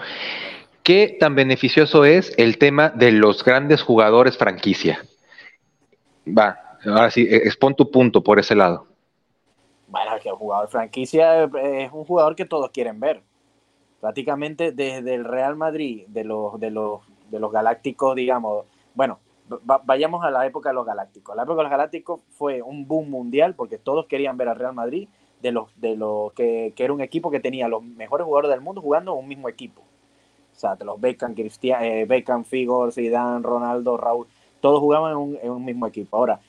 ¿Qué tan beneficioso es el tema de los grandes jugadores franquicia? Va, ahora sí, expon tu punto por ese lado. Bueno, que el jugador franquicia es un jugador que todos quieren ver. Prácticamente desde el Real Madrid, de los, de los de los galácticos, digamos, bueno, vayamos a la época de los galácticos. La época de los galácticos fue un boom mundial porque todos querían ver al Real Madrid de los, de los que, era un equipo que tenía los mejores jugadores del mundo jugando en un mismo equipo. O sea, de los Beckham, Cristian, eh, Beckham, Figo, Zidane, Ronaldo, Raúl, todos jugaban en un, en un, mismo equipo. Ahora,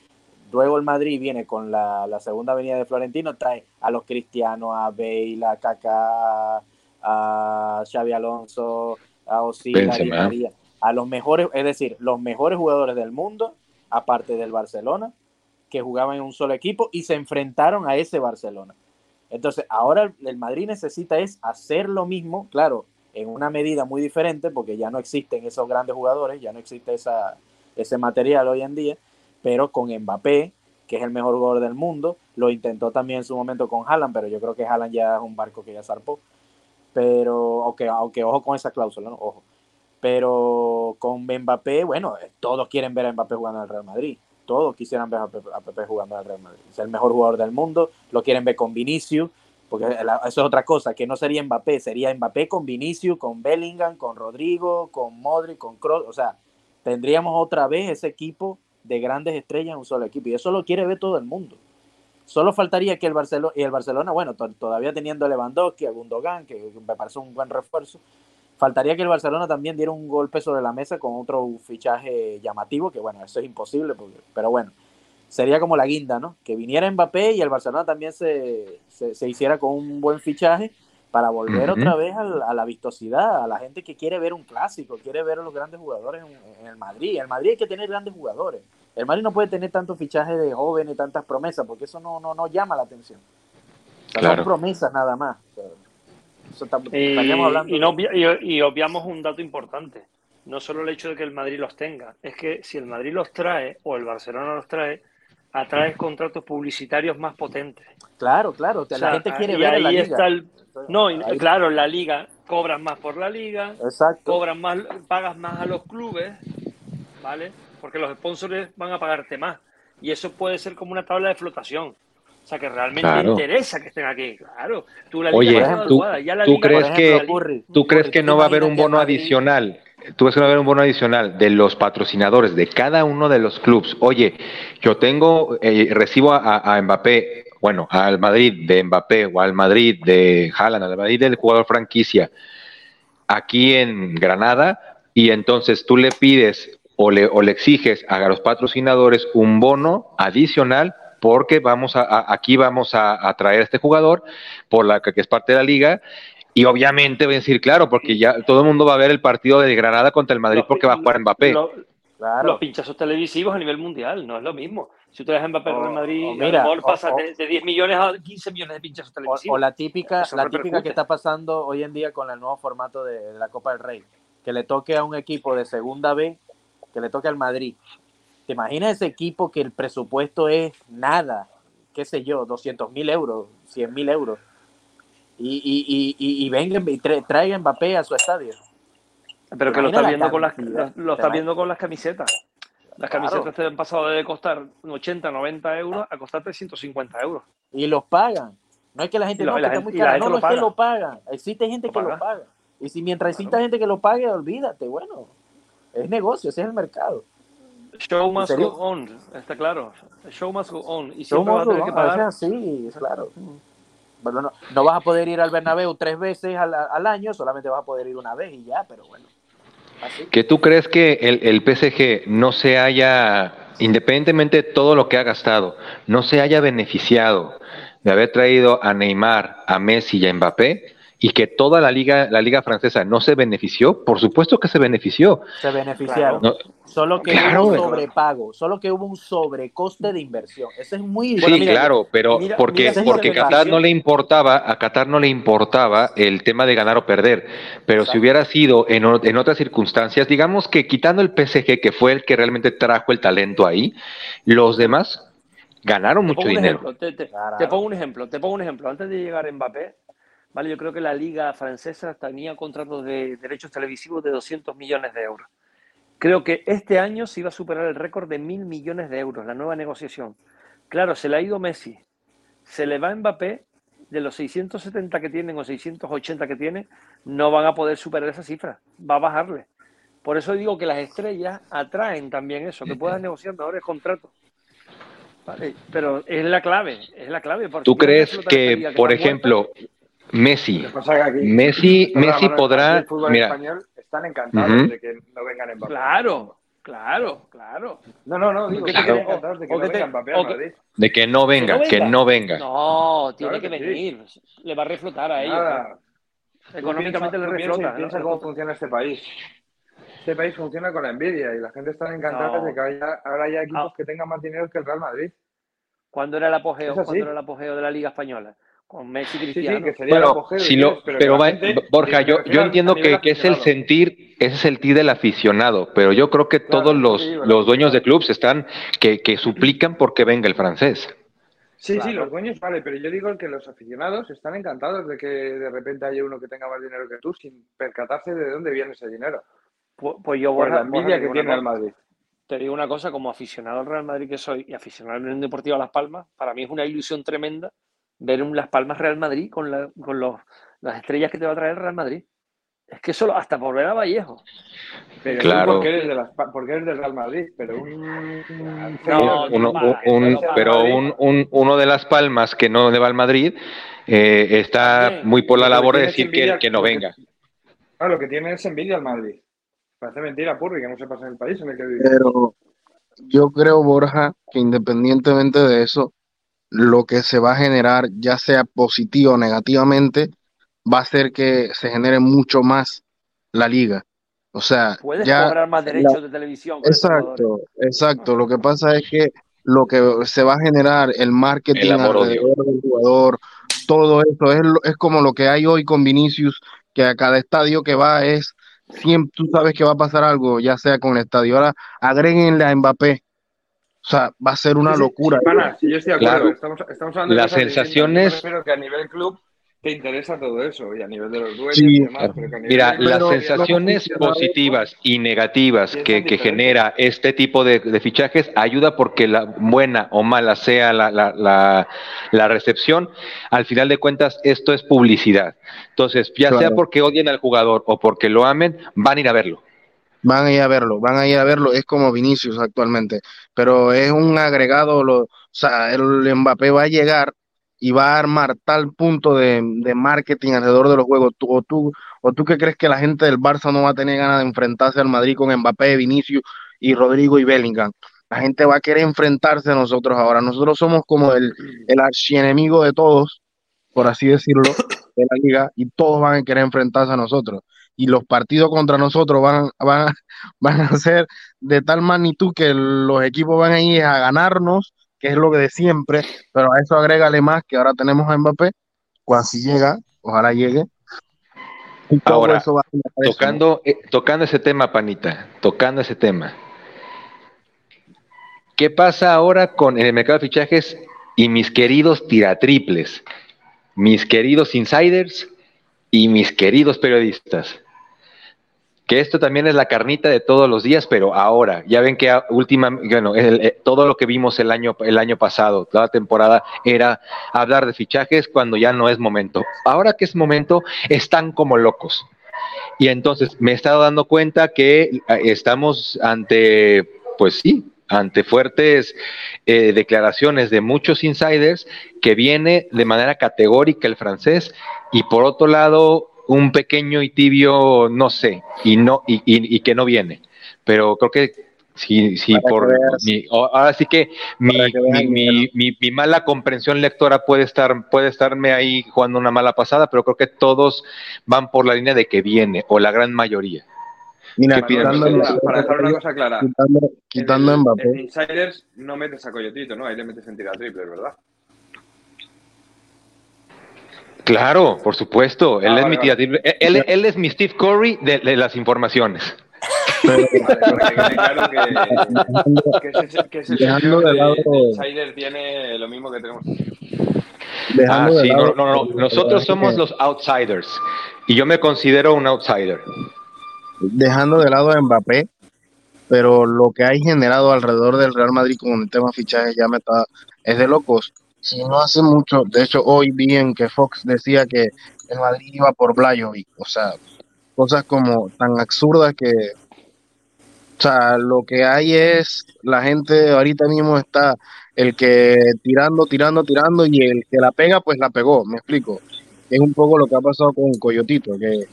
luego el Madrid viene con la, la, segunda avenida de Florentino, trae a los Cristianos, a Bale, a Kaká, a Xavi Alonso, a Osil, a Di María a los mejores, es decir, los mejores jugadores del mundo, aparte del Barcelona, que jugaban en un solo equipo y se enfrentaron a ese Barcelona. Entonces, ahora el Madrid necesita es hacer lo mismo, claro, en una medida muy diferente, porque ya no existen esos grandes jugadores, ya no existe esa, ese material hoy en día, pero con Mbappé, que es el mejor jugador del mundo, lo intentó también en su momento con Haaland, pero yo creo que Haaland ya es un barco que ya zarpó. Pero, aunque, ojo con esa cláusula, ¿no? Ojo. Pero con Mbappé, bueno, todos quieren ver a Mbappé jugando al Real Madrid. Todos quisieran ver a Mbappé jugando al Real Madrid. Es el mejor jugador del mundo. Lo quieren ver con Vinicius, porque eso es otra cosa, que no sería Mbappé, sería Mbappé con Vinicius, con Bellingham, con Rodrigo, con Modric, con Kroos. O sea, tendríamos otra vez ese equipo de grandes estrellas en un solo equipo. Y eso lo quiere ver todo el mundo. Solo faltaría que el Barcelona, y el Barcelona, bueno, todavía teniendo a Lewandowski, a Gundogan, que me parece un buen refuerzo, Faltaría que el Barcelona también diera un golpe sobre la mesa con otro fichaje llamativo, que bueno, eso es imposible, pero bueno, sería como la guinda, ¿no? Que viniera Mbappé y el Barcelona también se, se, hiciera con un buen fichaje para volver otra vez a la, vistosidad, a la gente que quiere ver un clásico, quiere ver a los grandes jugadores en, el Madrid. El Madrid hay que tener grandes jugadores. El Madrid no puede tener tantos fichajes de jóvenes, tantas promesas, porque eso no, no, no llama la atención. Son promesas nada más. Y, obviamos un dato importante. No solo el hecho de que el Madrid los tenga, es que si el Madrid los trae o el Barcelona los trae, atrae contratos publicitarios más potentes. Claro, claro, la gente quiere ver la liga. no, claro, la liga cobras más por la liga, cobras más, pagas más a los clubes, ¿vale? Porque los sponsors van a pagarte más. Y eso puede ser como una tabla de flotación. O sea, que realmente interesa que estén aquí. Claro. Tú la liga Oye, ¿tú, crees que, ¿tú crees que no va a haber un bono adicional? tú ves que va a haber un bono adicional de los patrocinadores de cada uno de los clubes. Oye, yo tengo, eh, recibo a, Mbappé, bueno, al Madrid de Mbappé o al Madrid de Haaland, al Madrid del jugador franquicia, aquí en Granada, y entonces tú le pides o le, o le exiges a los patrocinadores un bono adicional porque vamos a, aquí vamos a, traer a este jugador por la que es parte de la liga y obviamente voy a decir, claro, porque ya todo el mundo va a ver el partido de Granada contra el Madrid porque va a jugar Mbappé. Los pinchazos televisivos a nivel mundial, no es lo mismo. Si tú dejas Mbappé en Madrid, mira, a pasa de, 10 millones a 15 millones de pinchazos televisivos. O, la típica, la típica que está pasando hoy en día con el nuevo formato de, la Copa del Rey. Que le toque a un equipo de segunda B, que le toque al Madrid. ¿Te imaginas ese equipo que el presupuesto es nada? qué sé yo, 200 mil euros, 100 mil euros y, y, y, y vengan y traigan Mbappé a su estadio. Pero que lo está viendo con las lo está viendo con las camisetas. Las camisetas te han pasado de costar 80, 90 euros a costar 350 euros. Y los pagan. No es que la gente no, está muy cara. No, no es que lo pagan. Existe gente que lo paga. Y si mientras exista gente que lo pague, olvídate. Bueno, es negocio, ese es el mercado. Show must go on, está claro. Show must go on. Y siempre vas a tener que pagar. Sí, claro no, vas a poder ir al Bernabéu tres veces al, año, solamente vas a poder ir una vez y ya, pero bueno. ¿Que tú crees que el, el PSG no se haya, independientemente de todo lo que ha gastado, no se haya beneficiado de haber traído a Neymar, a Messi y a Mbappé? Y que toda la liga, la liga francesa no se benefició, por supuesto que se benefició. Se beneficiaron. solo que hubo un sobrepago, solo que hubo un sobrecoste de inversión. Eso es muy Sí, claro, pero porque, porque Qatar no le importaba, a Qatar no le importaba el tema de ganar o perder. Pero si hubiera sido en, en otras circunstancias, digamos que quitando el PSG, que fue el que realmente trajo el talento ahí, los demás ganaron mucho dinero. te, te, pongo un ejemplo, te pongo un ejemplo. Antes de llegar Mbappé, ¿vale? Yo creo que la liga francesa tenía contratos de derechos televisivos de 200 millones de euros. Creo que este año se iba a superar el récord de mil millones de euros, la nueva negociación. Claro, se le ha ido Messi, se le va Mbappé, de los 670 que tienen o 680 que tiene, no van a poder superar esa cifra, va a bajarle. Por eso digo que las estrellas atraen también eso, que puedan negociar mejores contratos. pero es la clave, es la clave. ¿Tú crees que, por ejemplo, Messi. Messi, Messi podrá. Mira, español están encantados de que no vengan Mbappé. Claro, claro, claro. No, no, no, digo que están encantados de que no venga Mbappé Madrid. De que no venga, que no venga. No, tiene que venir. Le va a reflotar a ellos. Económicamente le reflota. Piensa, cómo funciona este país. Este país funciona con la envidia y la gente está encantada de que haya, ahora haya equipos ah. que tengan más dinero que el Real Madrid. ¿Cuándo era el apogeo? ¿Cuándo era el apogeo de la Liga Española? Con Messi Cristiano. pero, Borja, yo, yo entiendo que, es el sentir, ese es el sentir del aficionado, pero yo creo que todos los, los dueños de clubes están que, que suplican porque venga el francés. Sí, sí, los dueños vale, pero yo digo que los aficionados están encantados de que de repente haya uno que tenga más dinero que tú sin percatarse de dónde viene ese dinero. Pues, pues yo, Por la envidia que tiene el Madrid. Te digo una cosa, como aficionado al Real Madrid que soy y aficionado al Unión Deportiva Las Palmas, para mí es una ilusión tremenda ver un Las Palmas Real Madrid con, la, con los, las estrellas que te va a traer el Real Madrid. Es que solo hasta por ver a Vallejo. Pero claro. porque, eres de las, porque eres del Real Madrid, pero un, no, uno, un, pero un, uno de las palmas que no le va al Madrid eh, está muy por la labor de decir que, que, no venga. Claro, lo que tiene es envidia al Madrid. Parece mentira, Purri, que no se pasa en el país en el que vive. Pero yo creo, Borja, que independientemente de eso, lo que se va a generar, ya sea positivo o negativamente, va a hacer que se genere mucho más la liga. O sea, Puedes ya cobrar más derechos de televisión. Exacto, exacto. Lo que pasa es que lo que se va a generar, el marketing El alrededor del jugador, todo eso es, lo- es como lo que hay hoy con Vinicius, que a cada estadio que va es, siempre tú sabes que va a pasar algo, ya sea con el estadio. Ahora agréguenle a Mbappé. O sea, va a ser una locura. sí, pana, sí, yo estoy de acuerdo. Claro. Estamos, estamos hablando de Las distintas. sensaciones- prefiero que a nivel club te interesa todo eso y a nivel de los dueños Sí, y demás. claro. pero que a nivel Mira, de- las Pero- sensaciones positivas y negativas que, que genera este tipo de, de fichajes ayuda porque la buena o mala sea la, la, la, la recepción, al final de cuentas esto es publicidad. Entonces, ya sea porque odien al jugador o porque lo amen, van a ir a verlo. Van a ir a verlo, van a ir a verlo, es como Vinicius actualmente, pero es un agregado, lo, o sea, el Mbappé va a llegar y va a armar tal punto de, de marketing alrededor de los juegos, o tú, o tú que crees que la gente del Barça no va a tener ganas de enfrentarse al Madrid con Mbappé, Vinicius y Rodrigo y Bellingham. La gente va a querer enfrentarse a nosotros ahora. Nosotros somos como el, el archienemigo de todos, por así decirlo, de la liga, y todos van a querer enfrentarse a nosotros y los partidos contra nosotros van, van, van a ser de tal magnitud que los equipos van a ir a ganarnos, que es lo que de siempre, pero a eso agrégale más que ahora tenemos a Mbappé, cuando si llega, ojalá llegue. Y Ahora, eso va a. Tocando, eh, tocando ese tema, Panita, tocando ese tema. ¿Qué pasa ahora con el mercado de fichajes y mis queridos tiratriples, mis queridos insiders y mis queridos periodistas? Que esto también es la carnita de todos los días, pero ahora, ya ven que última, bueno, el- eh, todo lo que vimos el año, el año pasado, toda la temporada, era hablar de fichajes cuando ya no es momento. Ahora que es momento, están como locos. Y entonces me he estado dando cuenta que eh, estamos ante, pues sí, ante fuertes eh, declaraciones de muchos insiders que viene de manera categórica el francés y por otro lado un pequeño y tibio no sé y no y, y- y que no viene. Pero creo que sí, sí Para por mi- o- ahora sí que mi, que mi- mi- mi- mi mala comprensión lectora puede estar puede estarme ahí jugando una mala pasada, pero creo que todos van por la línea de que viene o la gran mayoría. Mira, ¿Qué opinan quitando, para, para dejar una cosa clara, quitando, quitando en, el- Mbappé, en Insiders no metes a Coyotito, ¿no? Ahí le metes en tira triple, ¿verdad? Claro, por supuesto. Él Ah, es vale, mi tía- él, él- él es mi Steve Curry de, de las informaciones. pero Vale, para que quede claro que, que ese, que ese Dejando de lado- de Insider tiene lo mismo que tenemos. Ah, sí, lado- no, no, no. Nosotros somos los outsiders y yo me considero un outsider. dejando de lado a Mbappé, pero lo que hay generado alrededor del Real Madrid con el tema fichajes ya me está, es de locos. Si no hace mucho, de hecho hoy vi en que Fox decía que el Madrid iba por Blajovic, o sea, cosas como tan absurdas que, o sea, lo que hay es, la gente ahorita mismo está el que tirando, tirando, tirando y el que la pega, pues la pegó, me explico. Es un poco lo que ha pasado con Coyotito, que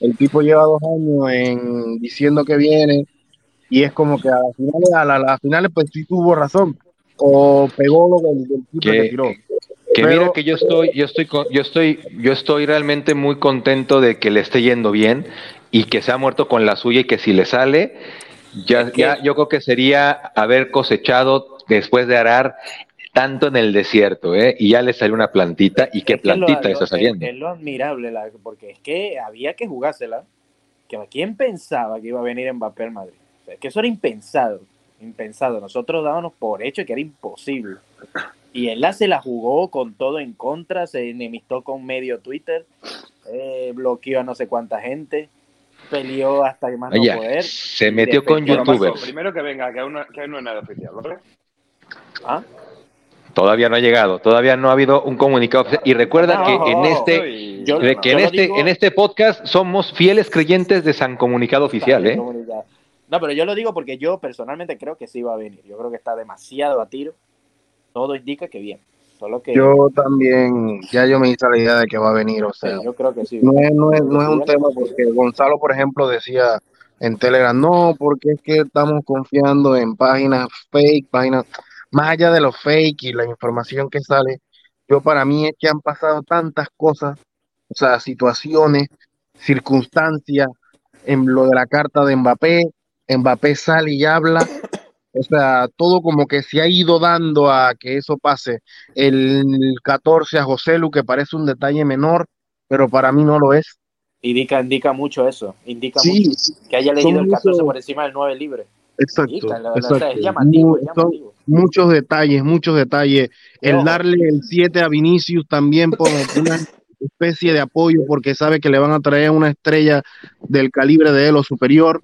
el tipo lleva dos años en diciendo que viene y es como que a finales, a la- a las finales pues sí tuvo razón o pegó lo del, del tipo Que- que tiró. Que Pero- mira que yo estoy, yo estoy, yo estoy, yo estoy realmente muy contento de que le esté yendo bien y que se ha muerto con la suya y que si le sale, ya, Es ya yo creo que sería haber cosechado después de arar tanto en el desierto, ¿eh? Y ya le salió una plantita y qué Es que lo- plantita está es- saliendo. Es, lo admirable, la- porque es que había que jugársela. Que ¿Quién pensaba que iba a venir Mbappé al Madrid? O sea, es que eso era impensado, impensado. Nosotros dábamos por hecho que era imposible. Y él la se la jugó con todo en contra, se enemistó con medio Twitter, eh, bloqueó a no sé cuánta gente, peleó hasta que más no poder. se metió con youtubers. primero que venga, que aún, no, que aún no es nada oficial, ¿vale? ¿Ah? Todavía no ha llegado, todavía no ha habido un comunicado oficial. Y recuerda No, que en este, yo- que en este, digo- en este podcast somos fieles creyentes de San Comunicado Oficial, ¿eh? Comunidad. No, pero yo lo digo porque yo personalmente creo que sí va a venir. Yo creo que está demasiado a tiro. Todo indica que bien. Solo que Yo también, ya yo me hice la idea de que va a venir, o sí, sea, yo creo que sí. no es, no es, no es un tema porque Gonzalo, por ejemplo, decía en Telegram, no, porque es que estamos confiando en páginas fake, páginas, más allá de los fake y la información que sale, yo para mí es que han pasado tantas cosas o sea, situaciones, circunstancias, en lo de la carta de Mbappé, Mbappé sale y habla, o sea, todo como que se ha ido dando a que eso pase. El 14 a José Lu, que parece un detalle menor, pero para mí no lo es. Indica, indica mucho eso, indica mucho que haya elegido el 14 por encima del 9 libre. Exacto, llamativo, Muchos detalles, muchos detalles. El darle el 7 a Vinicius también por una especie de apoyo porque sabe que le van a traer una estrella del calibre de él o superior.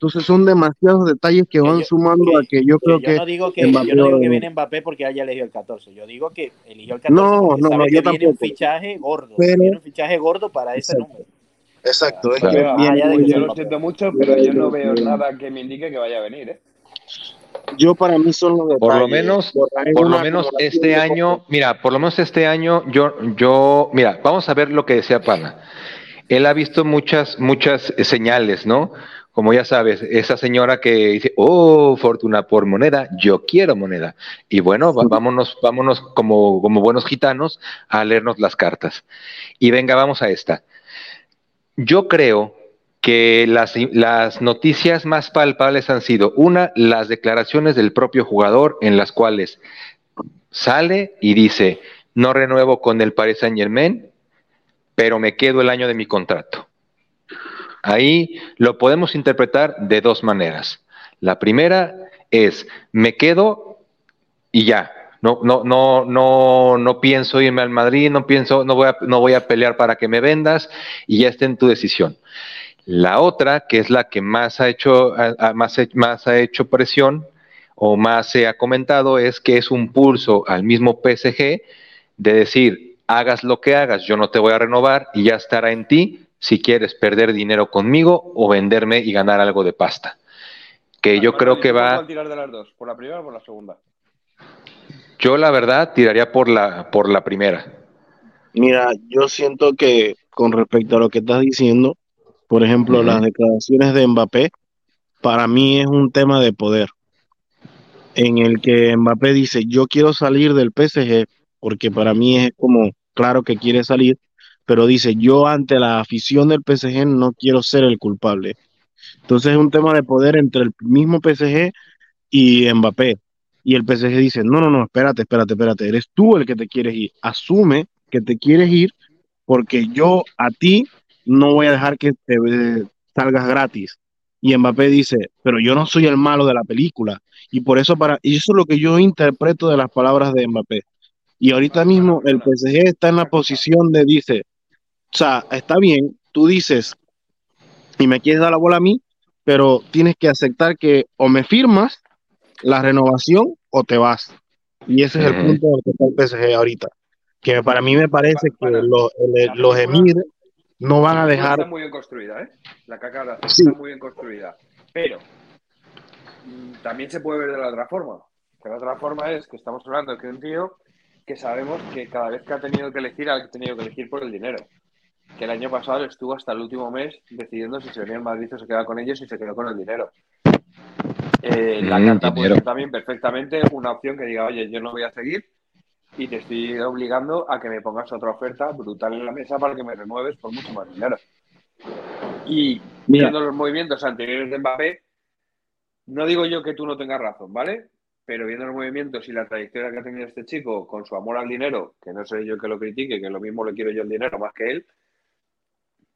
Entonces son demasiados detalles que van sumando a que yo creo que, yo no digo que yo no digo que viene Mbappé porque haya elegido el 14. Yo digo que eligió el 14 no, no, no, yo viene un fichaje gordo. viene un fichaje gordo para ese número. Exacto. Es que yo lo siento mucho, pero yo no veo nada que me indique que vaya a venir. ¿eh? Yo para mí son los Por lo menos, por, lo menos este año, mira, por lo menos este año, yo, yo, mira, vamos a ver lo que decía Pana. Él ha visto muchas, muchas señales, ¿no? Como ya sabes, esa señora que dice, oh, fortuna por moneda, yo quiero moneda. Y bueno, vámonos, vámonos como, como buenos gitanos a leernos las cartas. Y venga, vamos a esta. Yo creo que las, las, noticias más palpables han sido, una, las declaraciones del propio jugador en las cuales sale y dice, no renuevo con el Paris Saint Germain, pero me quedo el año de mi contrato. Ahí lo podemos interpretar de dos maneras. La primera es, me quedo y ya, no, no, no, no, no pienso irme al Madrid, no pienso, no voy, a, no voy a pelear para que me vendas y ya esté en tu decisión. La otra, que es la que más ha hecho, más, más ha hecho presión o más se ha comentado, es que es un pulso al mismo PSG de decir, hagas lo que hagas, yo no te voy a renovar y ya estará en ti si quieres perder dinero conmigo o venderme y ganar algo de pasta. Que yo creo que va... tirar de las dos? ¿Por la primera o por la segunda? Yo la verdad tiraría por la, por la primera. Mira, yo siento que con respecto a lo que estás diciendo, por ejemplo, las declaraciones de Mbappé, para mí es un tema de poder, en el que Mbappé dice, yo quiero salir del PSG, porque para mí es como claro que quiere salir, pero dice, yo ante la afición del PSG no quiero ser el culpable. Entonces es un tema de poder entre el mismo PSG y Mbappé. Y el PSG dice, no, no, no, espérate, espérate, espérate, eres tú el que te quieres ir. Asume que te quieres ir porque yo a ti no voy a dejar que te salgas gratis. Y Mbappé dice, pero yo no soy el malo de la película. Y por eso para, y eso es lo que yo interpreto de las palabras de Mbappé. Y ahorita mismo el PSG está en la posición de dice, o sea, está bien, tú dices, y me quieres dar la bola a mí, pero tienes que aceptar que o me firmas la renovación o te vas. Y ese es el punto del que está el PSG ahorita. Que para mí me parece que los, los Emir no van a dejar. Está muy bien construida, ¿eh? La caca la está muy bien construida. Pero mm, también se puede ver de la otra forma. Que la otra forma es que estamos hablando de que un tío que sabemos que cada vez que ha tenido que elegir, ha tenido que elegir por el dinero. Que el año pasado estuvo hasta el último mes decidiendo si se venía al Madrid o se quedaba con ellos y se quedó con el dinero. Eh, la mm, carta puede ser también perfectamente una opción que diga, oye, yo no voy a seguir y te estoy obligando a que me pongas otra oferta brutal en la mesa para que me renueves por mucho más dinero. Y viendo los movimientos anteriores de Mbappé, no digo yo que tú no tengas razón, ¿vale? Pero viendo los movimientos y la trayectoria que ha tenido este chico con su amor al dinero, que no soy yo que lo critique, que lo mismo le quiero yo el dinero más que él,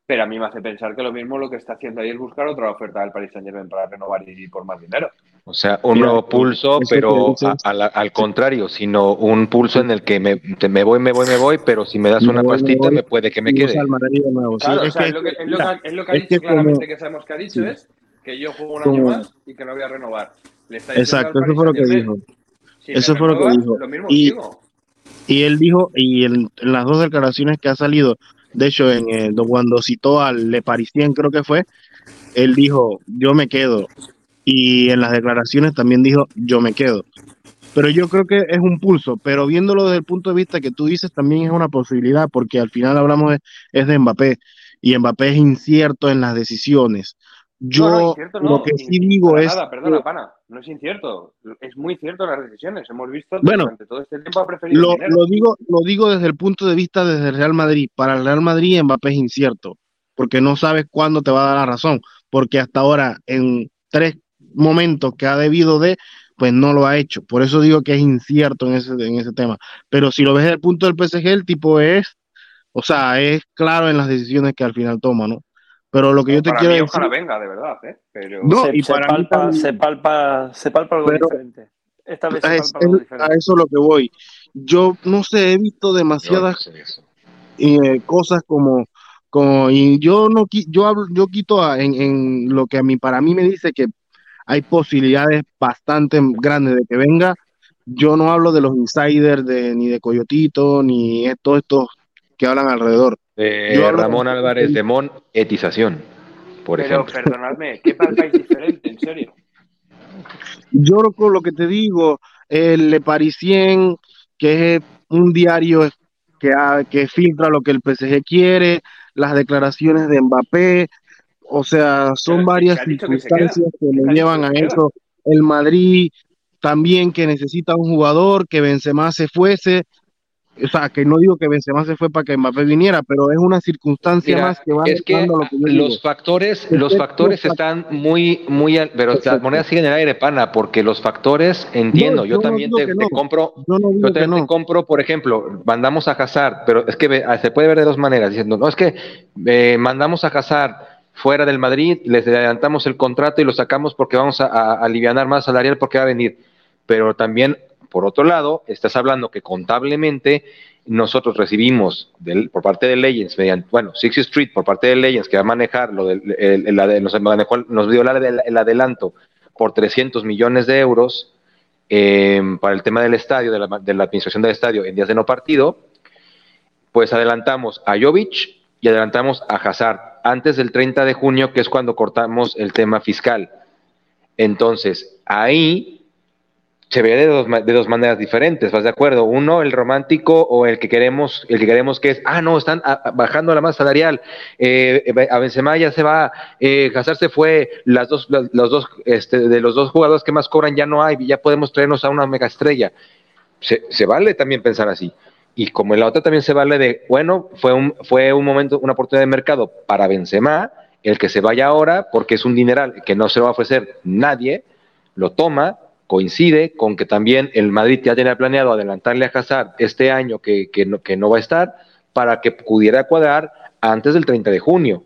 pero a mí me hace pensar que lo mismo lo que está haciendo ahí es buscar otra oferta del Paris Saint Germain para renovar y por más dinero. O sea, un nuevo pulso, pero al contrario, sino un pulso en el que me, me, voy, me voy, me voy, pero si me das una pastita, me, puede que me quede. Claro, es, lo que, es, lo que, ha dicho claramente que sabemos que ha dicho es que yo juego un año más y que no voy a renovar. Exacto, eso fue lo que dijo. eso fue lo que dijo. y, y él dijo, y en las dos declaraciones que ha salido, de hecho, en el, cuando citó al Le Parisien, creo que fue, él dijo, yo me quedo. Y en las declaraciones también dijo, yo me quedo. Pero yo creo que es un pulso, pero viéndolo desde el punto de vista que tú dices, también es una posibilidad, porque al final hablamos de, es de Mbappé, y Mbappé es incierto en las decisiones. Yo lo que sí digo es... Nada, perdona, pana, no es incierto, es muy cierto las decisiones. Hemos visto que Bueno, durante todo este tiempo ha preferido Lo, digo, lo digo desde el punto de vista desde el Real Madrid. Para el Real Madrid, Mbappé es incierto, porque no sabes cuándo te va a dar la razón, porque hasta ahora, en tres momentos que ha debido de, pues no lo ha hecho. Por eso digo que es incierto en ese, en ese tema. Pero si lo ves desde el punto del PSG, el tipo es, o sea, es claro en las decisiones que al final toma, ¿no? Pero lo que yo te Para quiero mí, decir, ojalá venga, de verdad, ¿eh? Pero No, se, y se para mí palpa, también- se, palpa, se palpa algo Pero- diferente. Esta vez se es- palpa algo es- a eso es lo que voy. Yo no sé, he visto demasiadas eh, cosas como, como y yo no yo hablo, yo quito a- en, en lo que a mí para mí me dice que hay posibilidades bastante grandes de que venga. Yo no hablo de los insiders de ni de Coyotito ni de todos estos que hablan alrededor. Eh, Yo hablo- Ramón Álvarez de monetización, por Pero ejemplo. perdonadme, ¿qué palpáis diferente? En serio. Yo con lo que te digo, el Le Parisien, que es un diario que, ha- que filtra lo que el PSG quiere, las declaraciones de Mbappé, o sea, son Pero, varias ¿qué ha dicho que circunstancias que ¿Qué le ha dicho llevan que a eso. El Madrid también que necesita un jugador, que Benzema se fuese, o sea, que no digo que Benzema se fue para que Mbappé viniera, pero es una circunstancia Mira, más que va es que dando lo que yo digo. los factores, Es los factores están muy, muy, al- pero las Perfecto. monedas siguen en el aire, pana, porque los factores, entiendo, No, yo también te, que te no. compro, Yo también te compro, por ejemplo, mandamos a Hazard, pero es que ah, se puede ver de dos maneras, diciendo, no, es que eh, mandamos a Hazard fuera del Madrid, les adelantamos el contrato y lo sacamos porque vamos a, a alivianar más salarial porque va a venir. Pero también, por otro lado, estás hablando que contablemente nosotros recibimos por parte de Legends, mediante, bueno, Sixth Street por parte de Legends, que va a manejar lo del, el- nos, manejó, dio el, el adelanto por 300 millones de euros eh, para el tema del estadio, de la, de la administración del estadio en días de no partido, pues adelantamos a Jovic y adelantamos a Hazard antes del 30 de junio, que es cuando cortamos el tema fiscal. Entonces, ahí se ve de dos, de dos maneras diferentes, ¿vas de acuerdo? Uno, el romántico o el que queremos, el que queremos que es, ah, no, están a- a- bajando la masa salarial, eh, a Benzema ya se va, eh, se fue, las dos, los, dos, este, de los dos jugadores que más cobran ya no hay, ya podemos traernos a una mega estrella. Se, se vale también pensar así. Y como en la otra también se vale de, bueno, fue un, fue un momento, una oportunidad de mercado para Benzema, el que se vaya ahora, porque es un dineral que no se va a ofrecer nadie, lo toma, coincide con que también el Madrid ya tenía planeado adelantarle a Hazard este año que, que, no, que no va a estar para que pudiera cuadrar antes del 30 de junio.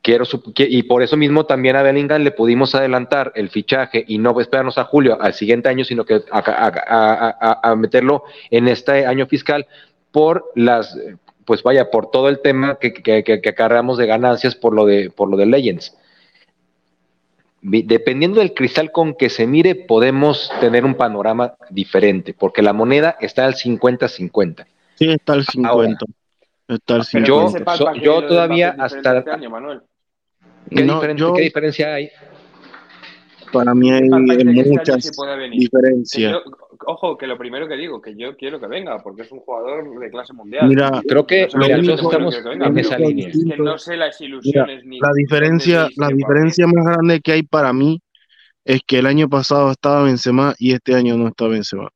Quiero y por eso mismo también a Bellingham le pudimos adelantar el fichaje y no esperarnos a julio al siguiente año, sino que a, a- meterlo en este año fiscal por las, pues vaya, por todo el tema que, que, que, que acarreamos de ganancias por lo de, por lo de Legends. Dependiendo del cristal con que se mire, podemos tener un panorama diferente, porque la moneda está al 50-50. Sí, está el 50. Está el Pero Yo- ¿qué se 50. palpa so- que yo todavía hasta- este año, Manuel? ¿Qué, No, diferen- yo- qué diferencia hay? Para mí hay ¿Qué palpáis de que este muchas diferencias. Ojo, que lo primero que digo, que yo quiero que venga, porque es un jugador de clase mundial. Mira, Creo que No sé, mira, lo nosotros único estamos que venga, en esa línea. Es que no sé las ilusiones ni. la diferencia, la diferencia más grande que hay para mí es que el año pasado estaba Benzema y este año no está Benzema.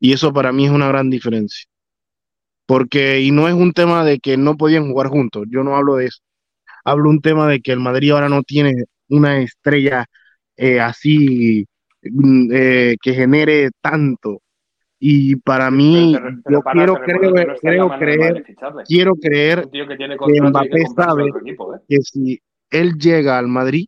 Y eso para mí es una gran diferencia. Porque, y no es un tema de que no podían jugar juntos, yo no hablo de eso. Hablo un tema de que el Madrid ahora no tiene una estrella eh, así eh, que genere tanto. Y para mí, Pero te- pero yo para, quiero creo del creer, quiero creer que tiene Mbappé que sabe equipo, ¿eh? que si él llega al Madrid,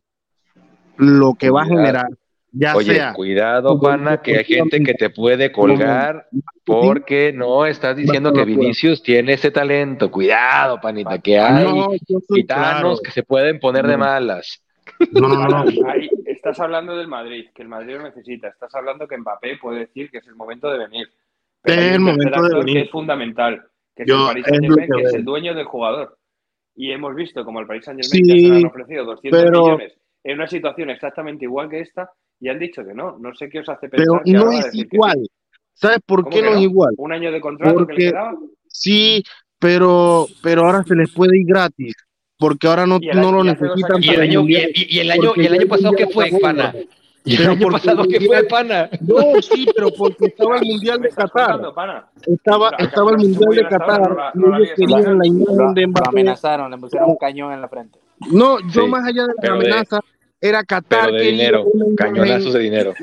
lo que va a generar, ya Oye, sea cuidado, pana, que hay gente que te puede colgar porque no estás diciendo que Vinicius tiene ese talento. Cuidado, panita, que hay no, yo soy gitanos claro. que se pueden poner de malas. No, no, no. Ahí estás hablando del Madrid, que el Madrid lo necesita. Estás hablando que Mbappé puede decir que es el momento de venir. Es hay el momento de actor venir. Que es fundamental, que es Yo- el Paris es que que es el dueño del jugador. Y hemos visto como el Paris Saint-Germain Sí, ya se han ofrecido 200 pero- millones en una situación exactamente igual que esta y han dicho que no. No sé qué os hace pensar Pero que no es sí. igual. ¿Sabes por ¿Cómo qué no es igual? Un año de contrato que le quedaba. Sí, pero, pero ahora se les puede ir gratis. Porque ahora no, no lo necesitan. Y el año, y, el año, y el año pasado, ¿qué fue, pana? ¿Y el año pasado qué fue, pana? No, sí, pero porque estaba el Mundial de Qatar. Estaba, estaba el Mundial de Qatar. y ellos querían la imagen de Mbappé. Lo amenazaron, le pusieron un cañón en la frente. No, yo más allá de la amenaza, era Qatar. Pero de dinero, cañonazos de dinero.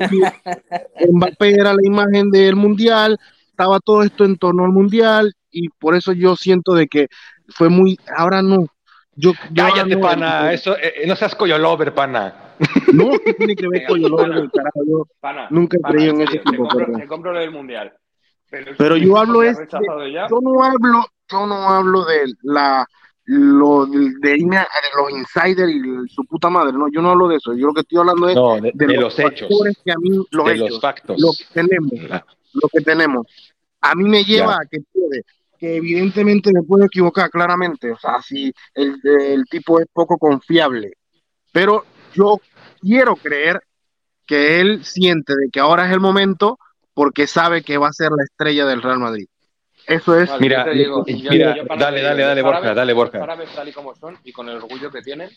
Mbappé era la imagen del Mundial, estaba todo esto en torno al Mundial, y por eso yo siento de que fue muy, ahora no. Yo, Cállate, pana, eso, eh, no seas coyolover, pana. No, ¿qué tiene que ver coyolover, carajo? Yo pana, nunca he creído en ese tipo de cosas. compro lo del mundial. Pero, yo hablo es, yo no hablo, yo no hablo de la lo de, de, los insiders y su puta madre, no, yo no hablo de eso, yo lo que estoy hablando es de, los, hechos, que a mí, los de hechos, los factos, lo que tenemos, lo que tenemos, a mí me lleva a que puede, que evidentemente me puedo equivocar claramente, o sea, si el, el tipo es poco confiable, pero yo quiero creer que él siente de que ahora es el momento porque sabe que va a ser la estrella del Real Madrid. Eso es. mira, dale, dale, dale, Borja, dale, Borja. Árabes tal y como son y con el orgullo que tienen,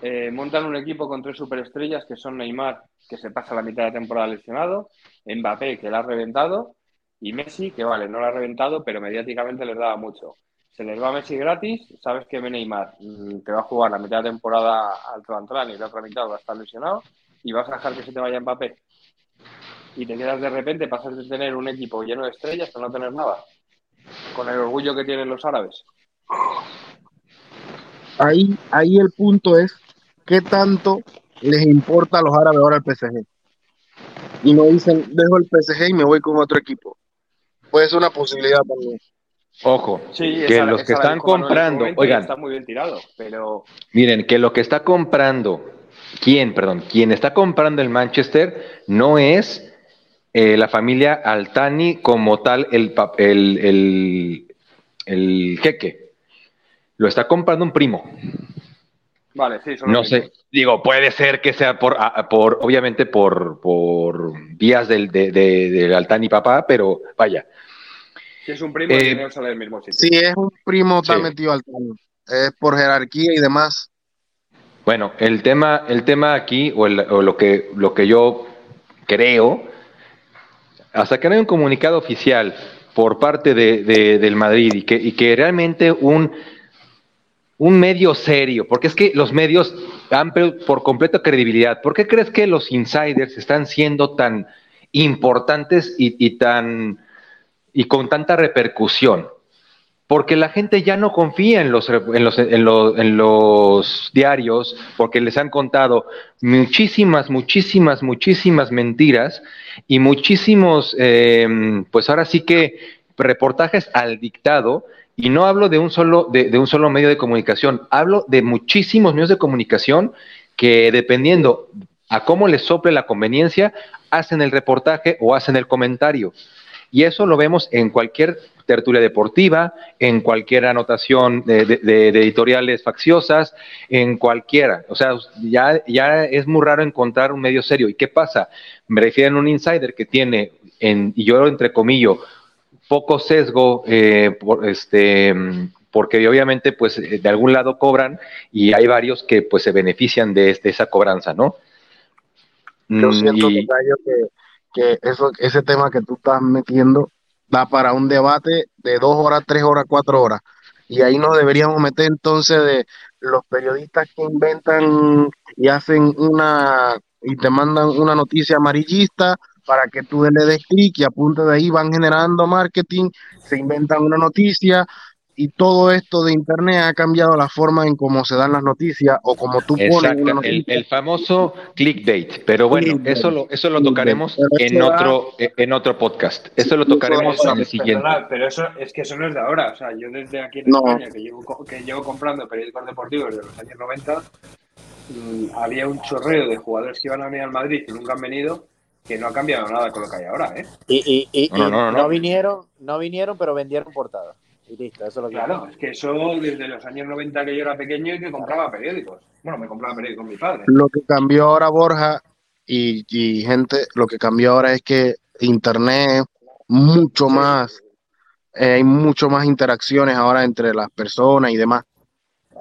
eh, montan un equipo con tres superestrellas que son Neymar, que se pasa la mitad de la temporada lesionado, Mbappé, que la ha reventado, y Messi, que vale, no la ha reventado, pero mediáticamente les daba mucho. Se les va Messi gratis, sabes que Neymar mm, te va a jugar la mitad de temporada al Trantran y la otra mitad va a estar lesionado, y vas a dejar que se te vaya Mbappé y te quedas de repente, pasas de tener un equipo lleno de estrellas a no tener nada. Con el orgullo que tienen los árabes. Ahí, ahí el punto es qué tanto les importa a los árabes ahora el PSG. Y no dicen, dejo el PSG y me voy con otro equipo. Puede ser una posibilidad también. Ojo, que los que están comprando, oigan, está muy bien tirado, pero miren que lo que está comprando, quién, perdón, quien está comprando el Manchester no es eh, la familia Altani como tal el, el, el, el, jeque. Lo está comprando un primo. Vale, sí, No sé, digo, puede ser que sea por, por obviamente por, por vías del, de, del Altani papá, pero vaya. Si es un primo, eh, no sale del mismo sitio. Si es un primo, está metido Altani. Es por jerarquía y demás. Bueno, el tema, el tema aquí, o, o lo, que, lo que yo creo, hasta que no hay un comunicado oficial por parte de, del Madrid y que, y que realmente un, un medio serio, porque es que los medios han por completa credibilidad. ¿Por qué crees que los insiders están siendo tan importantes y, tan y con tanta repercusión? porque la gente ya no confía en los, en los, en los, en los diarios, porque les han contado muchísimas, muchísimas, muchísimas mentiras y muchísimos, em, pues ahora sí que reportajes al dictado, y no hablo de un solo, de, un solo medio de comunicación, hablo de muchísimos medios de comunicación que dependiendo a cómo les sople la conveniencia, hacen el reportaje o hacen el comentario. Y eso lo vemos en cualquier tertulia deportiva, en cualquier anotación de, editoriales facciosas, en cualquiera. O sea, ya, ya es muy raro encontrar un medio serio. ¿Y qué pasa? Me refiero a un insider que tiene, en, y yo entre comillas, poco sesgo, eh, por, este, porque obviamente pues de algún lado cobran y hay varios que pues se benefician de, este, esa cobranza, ¿no? Yo siento que, que eso, ese tema que tú estás metiendo da para un debate de dos horas, tres horas, cuatro horas. Y ahí nos deberíamos meter entonces de los periodistas que inventan y hacen una y te mandan una noticia amarillista para que tú le des clic y a punto de ahí van generando marketing, se inventan una noticia, y todo esto de internet ha cambiado la forma en cómo se dan las noticias o como tú pones una el, el, famoso clickbait, pero bueno, eso lo eso lo tocaremos en otro en otro podcast. Eso lo tocaremos en el siguiente. pero eso es que eso no es de ahora, o sea, yo desde aquí en España que llevo que llevo comprando periódicos deportivos desde los años 90 mm, había un chorreo de jugadores que iban a venir al Madrid y nunca han venido que no ha cambiado nada con lo que hay ahora, ¿eh? Y, y, y, no, vinieron, no vinieron, pero vendieron portadas. Y listo, eso es lo que Claro, es que eso desde los años 90 que yo era pequeño y que compraba periódicos. Bueno, me compraba periódicos con mi padre. Lo que cambió ahora, Borja, y, y gente, lo que cambió ahora es que Internet mucho más, eh, hay mucho más interacciones ahora entre las personas y demás.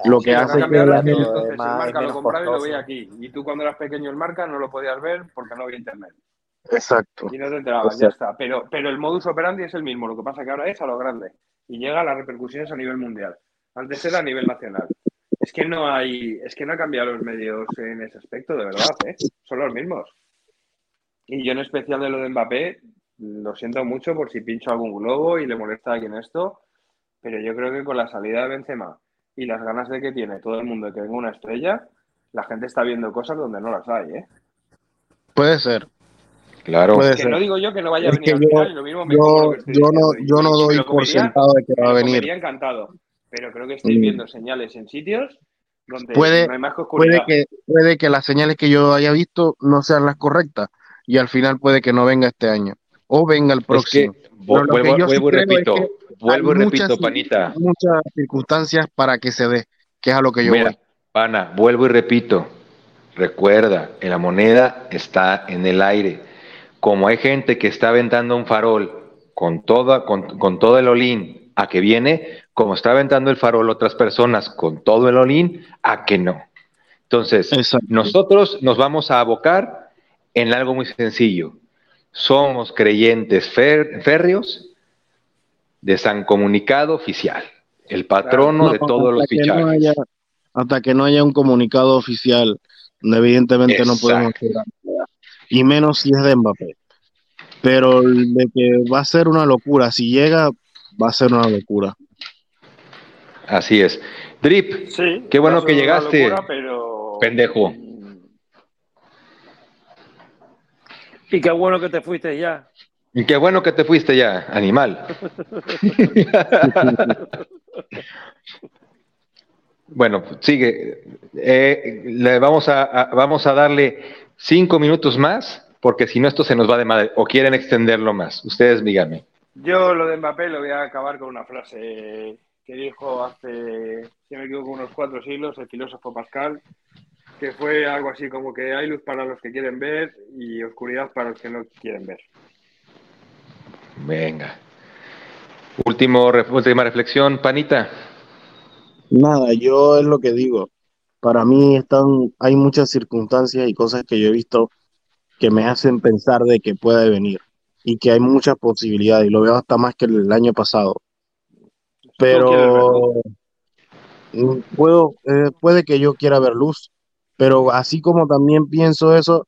lo que hace ha cambiado que entonces es más- el marca lo compraba y lo veía aquí. Y tú cuando eras pequeño el marca no lo podías ver porque no había internet. Exacto. Y no te enterabas, O sea- ya está. Pero, pero el modus operandi es el mismo, lo que pasa que ahora es a lo grande. Y llega a las repercusiones a nivel mundial. Antes era a nivel nacional. Es que no hay, es que no ha cambiado los medios en ese aspecto, de verdad, ¿eh? Son los mismos. Y yo en especial de lo de Mbappé, lo siento mucho por si pincho algún globo y le molesta a alguien esto, pero yo creo que con la salida de Benzema y las ganas de que tiene todo el mundo de que venga una estrella, la gente está viendo cosas donde no las hay, ¿eh? Puede ser, Claro. puede Que ser. no digo yo que no vaya a Es venir al yo- final, lo mismo me Yo, no, yo no me doy por comería- sentado de que me va a venir. comería encantado, pero creo que estoy Mm. viendo señales en sitios donde Puede- no hay más que Puede que, puede que las señales que yo haya visto no sean las correctas y al final puede que no venga este año o venga el Es que próximo. que vuelvo, sí vuelvo es repito, que vuelvo y hay muchas- repito, panita. Muchas circunstancias para que se dé, que es a lo que yo Mira, voy. pana, vuelvo y repito. Recuerda, que la moneda está en el aire. Como hay gente que está aventando un farol con, toda, con, con todo el olín a que viene, como está aventando el farol otras personas con todo el olín a que no. Entonces, Exacto. nosotros nos vamos a abocar en algo muy sencillo. Somos creyentes fer- férreos de San Comunicado Oficial, el patrono No, de todos los no fichajes. haya- hasta que no haya un comunicado oficial, donde evidentemente no podemos. Y menos si es de Mbappé. Pero de que va a ser una locura, si llega, va a ser una locura. Así es. Drip, Sí, Qué bueno que llegaste, locura, pero... pendejo. Y qué bueno que te fuiste ya. y qué bueno que te fuiste ya, animal. bueno, sigue. Eh, le vamos a, a- vamos a darle cinco minutos más, porque si no esto se nos va de madre. O quieren extenderlo más. Ustedes díganme. Yo lo de Mbappé lo voy a acabar con una frase que dijo hace, si no me equivoco, unos cuatro siglos el filósofo Pascal, que fue algo así como que hay luz para los que quieren ver y oscuridad para los que no quieren ver. Venga. Último, última reflexión, panita. Nada, yo es lo que digo. Para mí están, hay muchas circunstancias y cosas que yo he visto que me hacen pensar de que puede venir y que hay muchas posibilidades y lo veo hasta más que el año pasado. Pero mm, puedo, eh, puede que yo quiera ver luz, pero así como también pienso eso,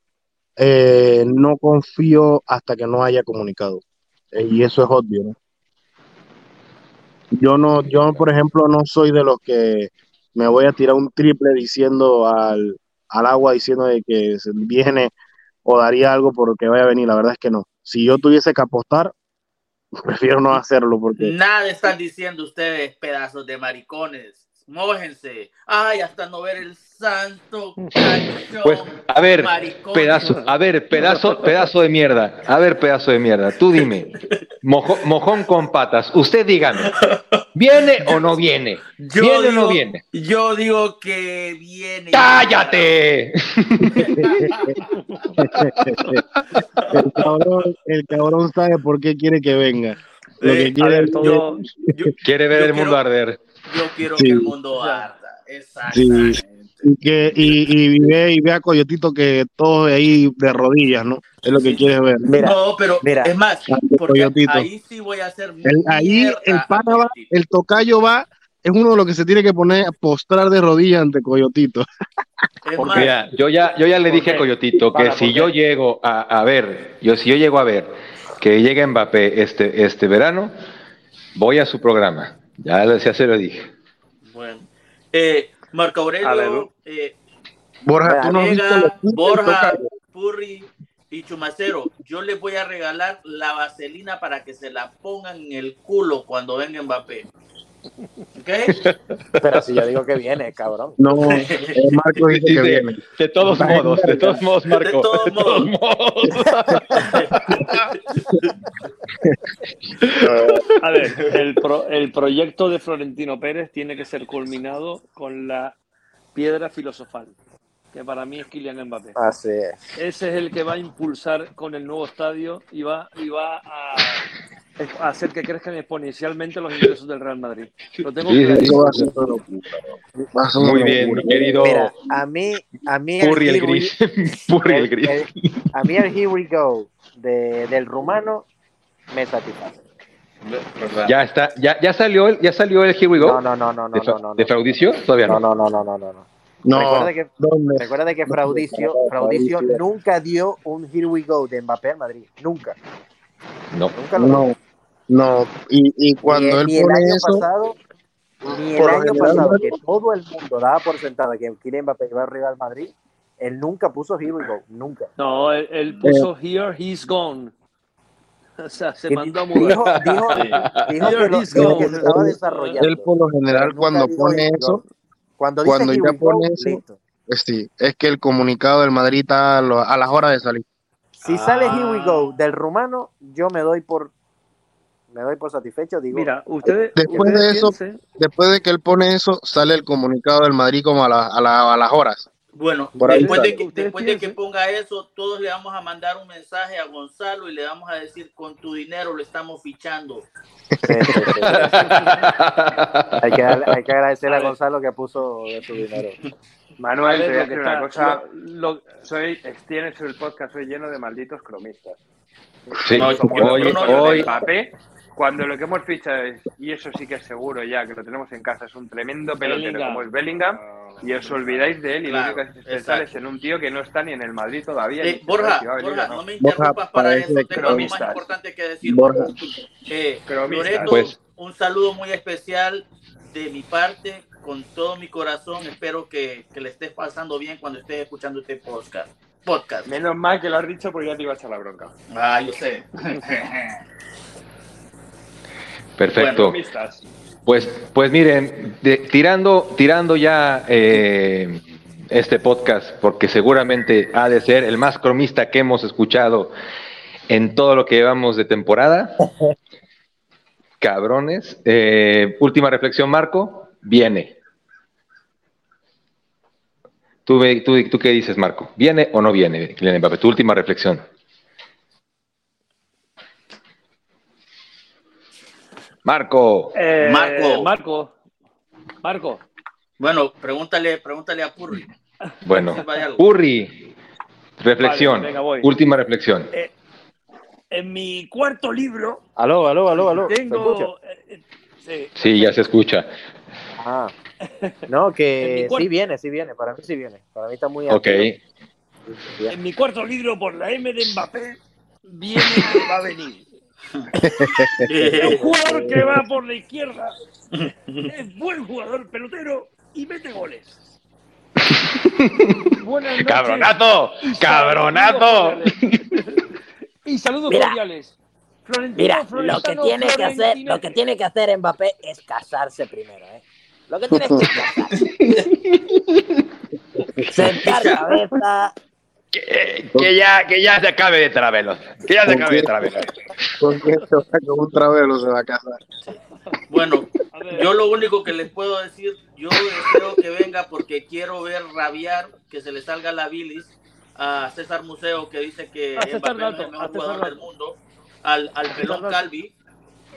eh, no confío hasta que no haya comunicado. Eh, y eso es obvio, ¿no? Yo no, yo por ejemplo no soy de los que me voy a tirar un triple diciendo al, al agua diciendo de que viene o daría algo porque vaya a venir. La verdad es que no. Si yo tuviese que apostar, prefiero no hacerlo porque Nada están diciendo ustedes, pedazos de maricones. Mójense. Ay, hasta no ver el santo cachón. Pues, a ver, maricón. Pedazo, a ver, pedazo, pedazo de mierda. A ver, pedazo de mierda. Tú dime. Mojo- mojón con patas. Usted dígame. ¿Viene o no viene? Yo ¿Viene o digo- no viene? Yo digo que viene. ¡Cállate! el cabrón, el cabrón sabe por qué quiere que venga. Lo que Eh, quiere A ver, es- todo, Yo, Quiere ver Yo el mundo quiero- arder. Yo quiero Sí. que el mundo arda. Exactamente. y que y, y ve y ve a Coyotito que todo ahí de rodillas, ¿no? Es lo que Sí. quiere ver. Mira, no, pero mira. es más, porque Coyotito. ahí sí voy a hacer El- ahí el pana va, el tocayo va, es uno de los que se tiene que poner a postrar de rodillas ante Coyotito. Es ¿Por más, qué? Mira, yo ya, yo ya le ¿Por dije a? Coyotito que Para, si ¿por yo llego a, a ver, yo si yo llego a ver que llega Mbappé este, este verano, voy a su programa. Ya, ya se lo dije. bueno. Eh, Marco Aurelio, eh, Borja, tú no Vega, Borja. Purri y Chumacero, yo les voy a regalar la vaselina para que se la pongan en el culo cuando venga Mbappé. ¿Ok? Pero si yo digo que viene, cabrón. No, eh, Marco dice que viene. de todos modos, de todos modos, Marco. De todos modos. modos. a ver, el, pro- el proyecto de Florentino Pérez tiene que ser culminado con la piedra filosofal, que para mí es Kylian Mbappé. Así es. Ese es el que va a impulsar con el nuevo estadio y va, y va a, hacer que crezcan exponencialmente los ingresos del Real Madrid. Lo tengo Sí, sí, va a a Muy bien, mi querido Mira, a mí, a mí el Purri el Here We- gris. Purri el el- gris. el- a mí el Here We Go de, del rumano me satisface. Ya está, ya, ya salió el, ya salió el Here We Go. No, no, no, no, de, no, no, no, de. Fraudicio, todavía No, no. no, no, no, no, no, Recuerda que, ¿dónde? recuerda que Fraudicio, Fraudicio nunca dio un Here We Go de Mbappé al Madrid. Nunca. No. Nunca lo dio. No. Y, y cuando ni, él ni el pone año eso, pasado, ni el año general, pasado, ¿no? que todo el mundo daba por sentado que Kylian Mbappé iba arriba al Madrid, él nunca puso Here We Go. Nunca. No, él, él puso Here, he's gone. O sea, se mandó a mudar. dijo, dijo que, lo- dijo que gone. se estaba él, desarrollando. él por lo general cuando pone eso. Cuando dice cuando Here ya pone Go, eso, sí, es que el comunicado del Madrid está a, lo- a las horas de salir. Si sale Here We Ah. Go del rumano, yo me doy por me doy por satisfecho, digo, Mira, ustedes, Después ustedes de eso, piensen- Después de que él pone eso, sale el comunicado del Madrid como a, la- a, la- a las horas. Bueno, Por ahí después, de que, después de que ponga eso, todos le vamos a mandar un mensaje a Gonzalo y le vamos a decir, con tu dinero lo estamos fichando. sí, sí, sí, sí. hay, que hay que agradecerle a Gonzalo que puso de su dinero. Manuel, te voy a lo decir que una está- cosa. lo- lo- Soy, tienes el podcast, soy lleno de malditos cromistas. Sí, No, hoy, hoy, Mbappé, cuando lo que hemos fichado es, y eso sí que es seguro ya, que lo tenemos en casa, es un tremendo pelotero Bellingham. como es Bellingham, y os olvidáis de él, y Claro, lo único que hace exacto. es en un tío que no está ni en el Madrid todavía. Eh, Borja, Borja, no. no me Borja, interrumpas para parece eso, tengo algo más cronistas. importante que decir. Borja. Eh. Loreto, Pues- un saludo muy especial de mi parte, con todo mi corazón. Espero que, que le estés pasando bien cuando estés escuchando este podcast. podcast. Menos mal que lo has dicho porque ya te iba a echar la bronca. Ah, yo sé. perfecto. Pues, pues miren, de- tirando, tirando ya eh, este podcast, porque seguramente ha de ser el más cromista que hemos escuchado en todo lo que llevamos de temporada. Cabrones. Eh, última reflexión, Marco. Viene. ¿Tú, tú, ¿Tú qué dices, Marco? ¿Viene o no viene, Kylian Mbappé? Tu última reflexión. Marco. Eh, Marco. Marco. Marco. Bueno, pregúntale, pregúntale a Purri. Bueno, Si vaya algo. Urri, reflexión, Vale, venga, última reflexión. En mi cuarto libro Aló, aló, aló, aló. tengo. eh, eh, sí, Sí, ya se escucha. Ah. No, que cuarto- sí viene, sí viene. Para mí sí viene. Para mí está muy Ok. activo. En mi cuarto libro, por la M de Mbappé, viene va a venir. Es un jugador que va por la izquierda. Es buen jugador pelotero y mete goles. Buenas noches. ¡Cabronato! ¡Cabronato! Y saludos Mira. cordiales. Florentino, Mira, lo que tiene que hacer, lo que tiene que hacer Mbappé es casarse primero, ¿eh? Lo que tiene que casarse. Sentar cabeza. Que, que ya, que ya se acabe de Travelo. Que ya se acabe de Travelo. Porque se va con un travelo, se va a casar. Bueno, yo lo único que les puedo decir, yo deseo que venga porque quiero ver rabiar, que se le salga la bilis a César Museo, que dice que A César Mbappé no es el mejor a César jugador del mundo, al, al pelón. Calvi,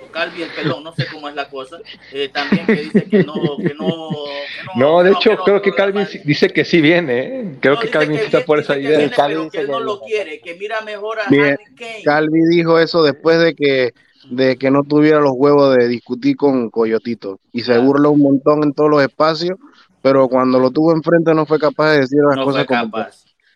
o Calvi el pelón, no sé cómo es la cosa, eh, también que dice que no, que no, que no, No, de que hecho, no, creo que no, Calvin no, dice que sí viene. ¿eh? Creo no, que Calvin que está por esa idea. viene, Calvin pero que él no lo quiere, que mira mejor a Bien. Harry Kane. Calvi dijo eso después de que de que no tuviera los huevos de discutir con Coyotito y se Claro. burla un montón en todos los espacios, pero cuando lo tuvo enfrente no fue capaz de decir las no cosas fue como.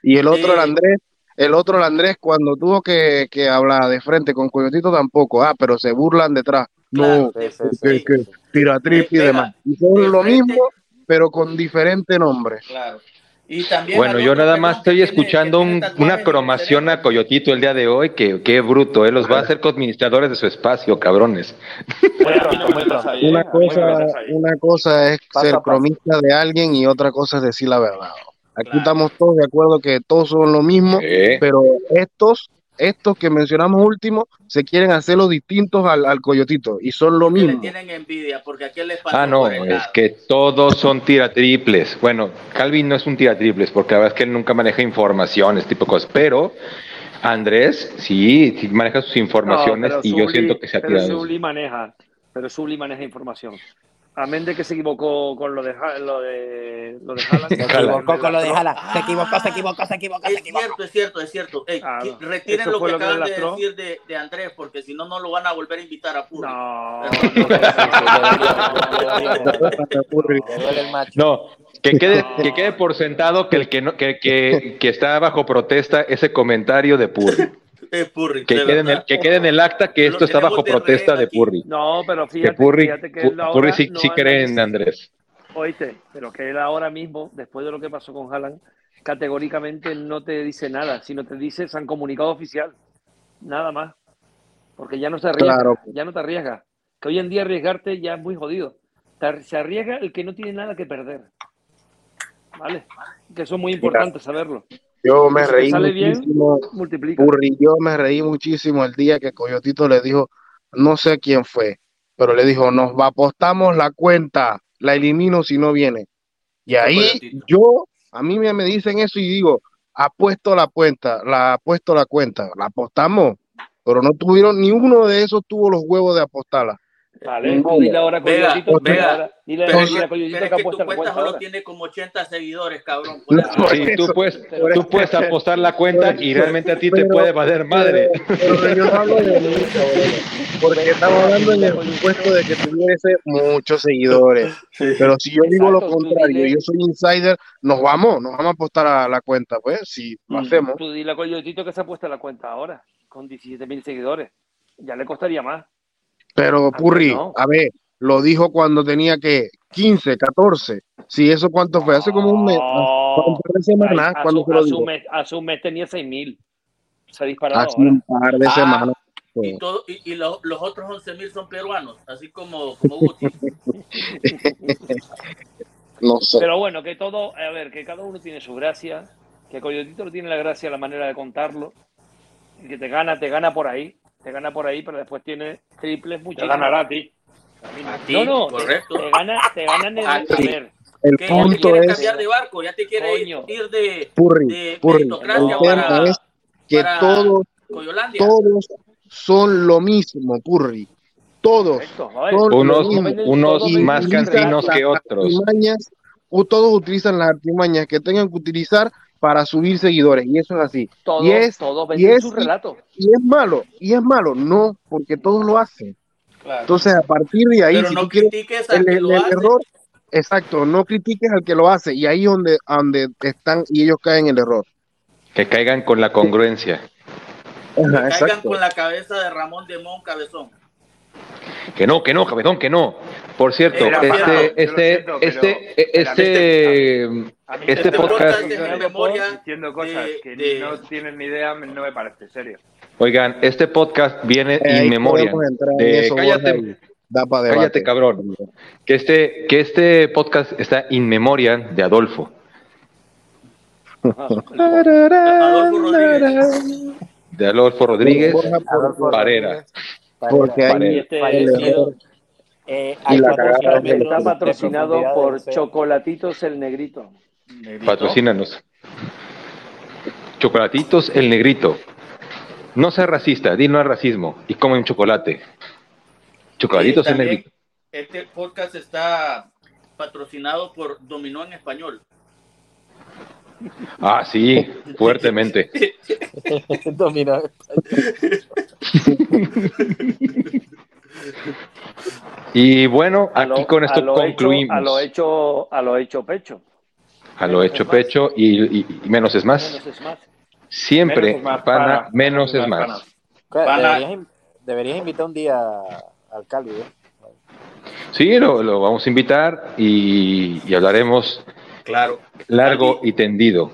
Y el otro, el Eh, Andrés, el otro, el Andrés, cuando tuvo que, que hablar de frente con Coyotito tampoco, ah, pero se burlan detrás. Claro, no, que, sí, que tira trip y De- demás. Y son de lo frente- mismo, pero con diferente nombre. Claro. Y también Bueno, yo nada más estoy tiene- escuchando un- una cromación a. Coyotito el día de hoy, que qué bruto, ¿eh? los va a hacer administradores de su espacio, cabrones. Una cosa, una cosa es ser cromista de alguien y otra cosa es decir la verdad. Aquí Claro. estamos todos de acuerdo que todos son lo mismo, Eh, pero estos, estos que mencionamos últimos, se quieren hacer los distintos al, al coyotito y son lo Que le mismo. tienen envidia porque aquel les pasó Ah, no, es que todos son tiratriples. Bueno, Calvin no es un tiratriples, porque la verdad es que él nunca maneja informaciones, tipo de cosas, pero Andrés, sí, sí maneja sus informaciones No, pero y yo siento que se ha pero tirado. Zubli maneja, pero Zubli maneja información. Amén de que se equivocó con lo de lo de lo de Haaland. Se equivocó con lo de Jala. Se equivocó, se equivocó, se equivocó, se Es cierto, es cierto, es cierto. Ey, Ah, no. Retiren Eso lo que lo acaban de decir de, de Andrés, porque si no, no lo van a volver a invitar a Purri. No, que quede, que quede por sentado que el que no, que, que, que está bajo protesta ese comentario de Purri. Es Purri. Que de quede, en el, que quede en el acta que esto está bajo protesta de aquí. Purri. no, pero Que fíjate, Purri, fíjate que él Pu- ahora Purri sí, no sí cree en- Andrés. Oíste, pero que él ahora mismo, después de lo que pasó con Haaland, categóricamente no te dice nada, sino te dice se han comunicado oficial. Nada más. Porque ya no se arriesga, Claro. ya no te arriesgas. Que hoy en día arriesgarte ya es muy jodido. Se arriesga el que no tiene nada que perder. ¿Vale? Que eso es muy importante saberlo. Yo me reí bien, muchísimo. yo me reí muchísimo el día que Coyotito le dijo, no sé quién fue, pero le dijo, nos va- apostamos la cuenta, la elimino si no viene. Y ahí yo, a mí me, me dicen eso y digo, apuesto la cuenta, la apuesto la cuenta, la apostamos, pero no tuvieron, ni uno de esos tuvo los huevos de apostarla. Vale, tú dile ahora a Vega, Coyotito, dile Vega, ahora- dile Pero, dile a es que que tu apuesta la cuenta cuenta solo ahora. tiene como 80 seguidores, cabrón. No, Sí, tú puedes, tú puedes apostar la cuenta y realmente a ti te puede valer madre. Pero yo no hablo de mí, cabrón, porque estamos hablando en el supuesto de que tuviese muchos seguidores. Pero si yo digo lo Exacto, contrario, yo soy insider, nos vamos, nos vamos a apostar a la cuenta, pues, si lo hacemos. Tú dile a Coyotito que se ha puesto la cuenta ahora, con 17.000 seguidores. Ya le costaría más. Pero Purri, no. a ver, lo dijo cuando tenía que 15, 14. Si eso cuánto fue, hace como un mes, No. un par de semanas, dijo. un mes, hace un mes tenía 6.000. Se ha disparado Hace ahora. un par de Ah, semanas. Y, todo, y, y los, los otros 11.000 son peruanos, así como, como Guti. No sé. Pero bueno, que todo, a ver, que cada uno tiene su gracia, que Coyotito no tiene la gracia, la manera de contarlo, y que te gana, te gana por ahí, te gana por ahí, pero después tiene triples Te muchísimo. ganará a ti. A ti, No, no, te, correcto. te gana, te gana en el, A a ti. ver, El ¿Qué? ¿Ya te punto es, cambiar de barco? ¿Ya te quieres Coño. ir de, Purri, de Purri, el meritocracia tema para, es que para todos, Coyolandia? todos son lo mismo, Purri. Todos. correcto, Son Unos, mismo. unos Todos más las que otros. todos utilizan las artimañas que tengan que utilizar para subir seguidores, y eso es así. todos, y es- todos y es- su relato. Y es malo, y es malo, no, porque todos lo hacen. Claro. Entonces, a partir de ahí, Pero si no tú quieres critiques al el, que el- lo el hace. error, exacto, no critiques al que lo hace, y ahí donde, donde están y ellos caen en el error. Que caigan con la congruencia. Que caigan exacto. con la cabeza de Ramón de Mon Cabezón. Que no, que no, cabezón, que no. Por cierto, Era este, este, siento, este, pero- este, pero mí este, este Este podcast, en memoria diciendo cosas de- que de- no tienen ni idea, no me parece serio. oigan, este podcast viene Eh, in memoria. de- eso, cállate, cállate, cabrón. Que este, que este podcast está in memoria de Adolfo. Adolfo Rodríguez. De Adolfo Rodríguez Parera. Porque este. Eh, Y hay la kilómetros está patrocinado por. Chocolatitos el Negrito. Patrocínanos. Chocolatitos el negrito. No seas racista, di no al racismo y come un chocolate. Chocolatitos el negrito. Este podcast está patrocinado por Dominó en Español. Ah, sí, fuertemente. Dominó. Y bueno, aquí lo- con esto concluimos. Hecho, a lo hecho, a lo hecho pecho. A lo hecho pecho y, y- y menos es más. Menos es más. Siempre, Menos es más, pana, pana. menos es más. Deberías, in- deberías invitar un día al Calvi, ¿eh? Sí, lo, lo vamos a invitar y, y hablaremos Claro. largo Calvi. y tendido.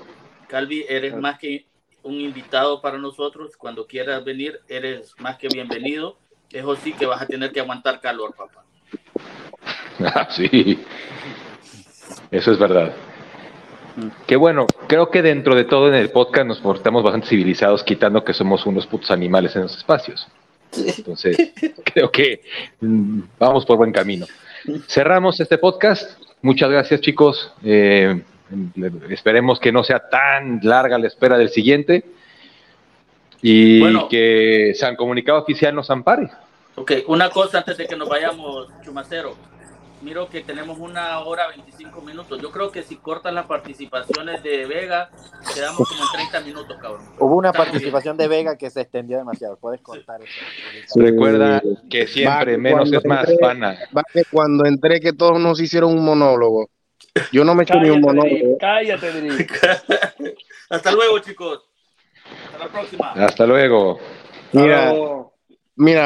Calvi, eres más que un invitado para nosotros. Cuando quieras venir, eres más que bienvenido. Eso sí que vas a tener que aguantar calor, papá. Ah, sí, eso es verdad. Que bueno, creo que dentro de todo en el podcast nos portamos bastante civilizados, quitando que somos unos putos animales en los espacios. Entonces, creo que mm, vamos por buen camino. Cerramos este podcast. Muchas gracias, chicos. Eh, esperemos que no sea tan larga la espera del siguiente. Y Bueno. que San Comunicado Oficial nos ampare. Ok, una cosa antes de que nos vayamos, Chumacero. Miro que tenemos una hora 25 minutos. Yo creo que si cortas las participaciones de Vega, quedamos como en 30 minutos, cabrón. Hubo una Está participación de Vega que se extendió demasiado. Puedes cortar eso. Recuerda que siempre Va, menos es más, entré- pana. Va que cuando entré que todos nos hicieron un monólogo. Yo no me eché ni un monólogo. Cállate, Drip. Hasta luego, chicos. Hasta la próxima. Hasta luego. Mira, Chao. mira,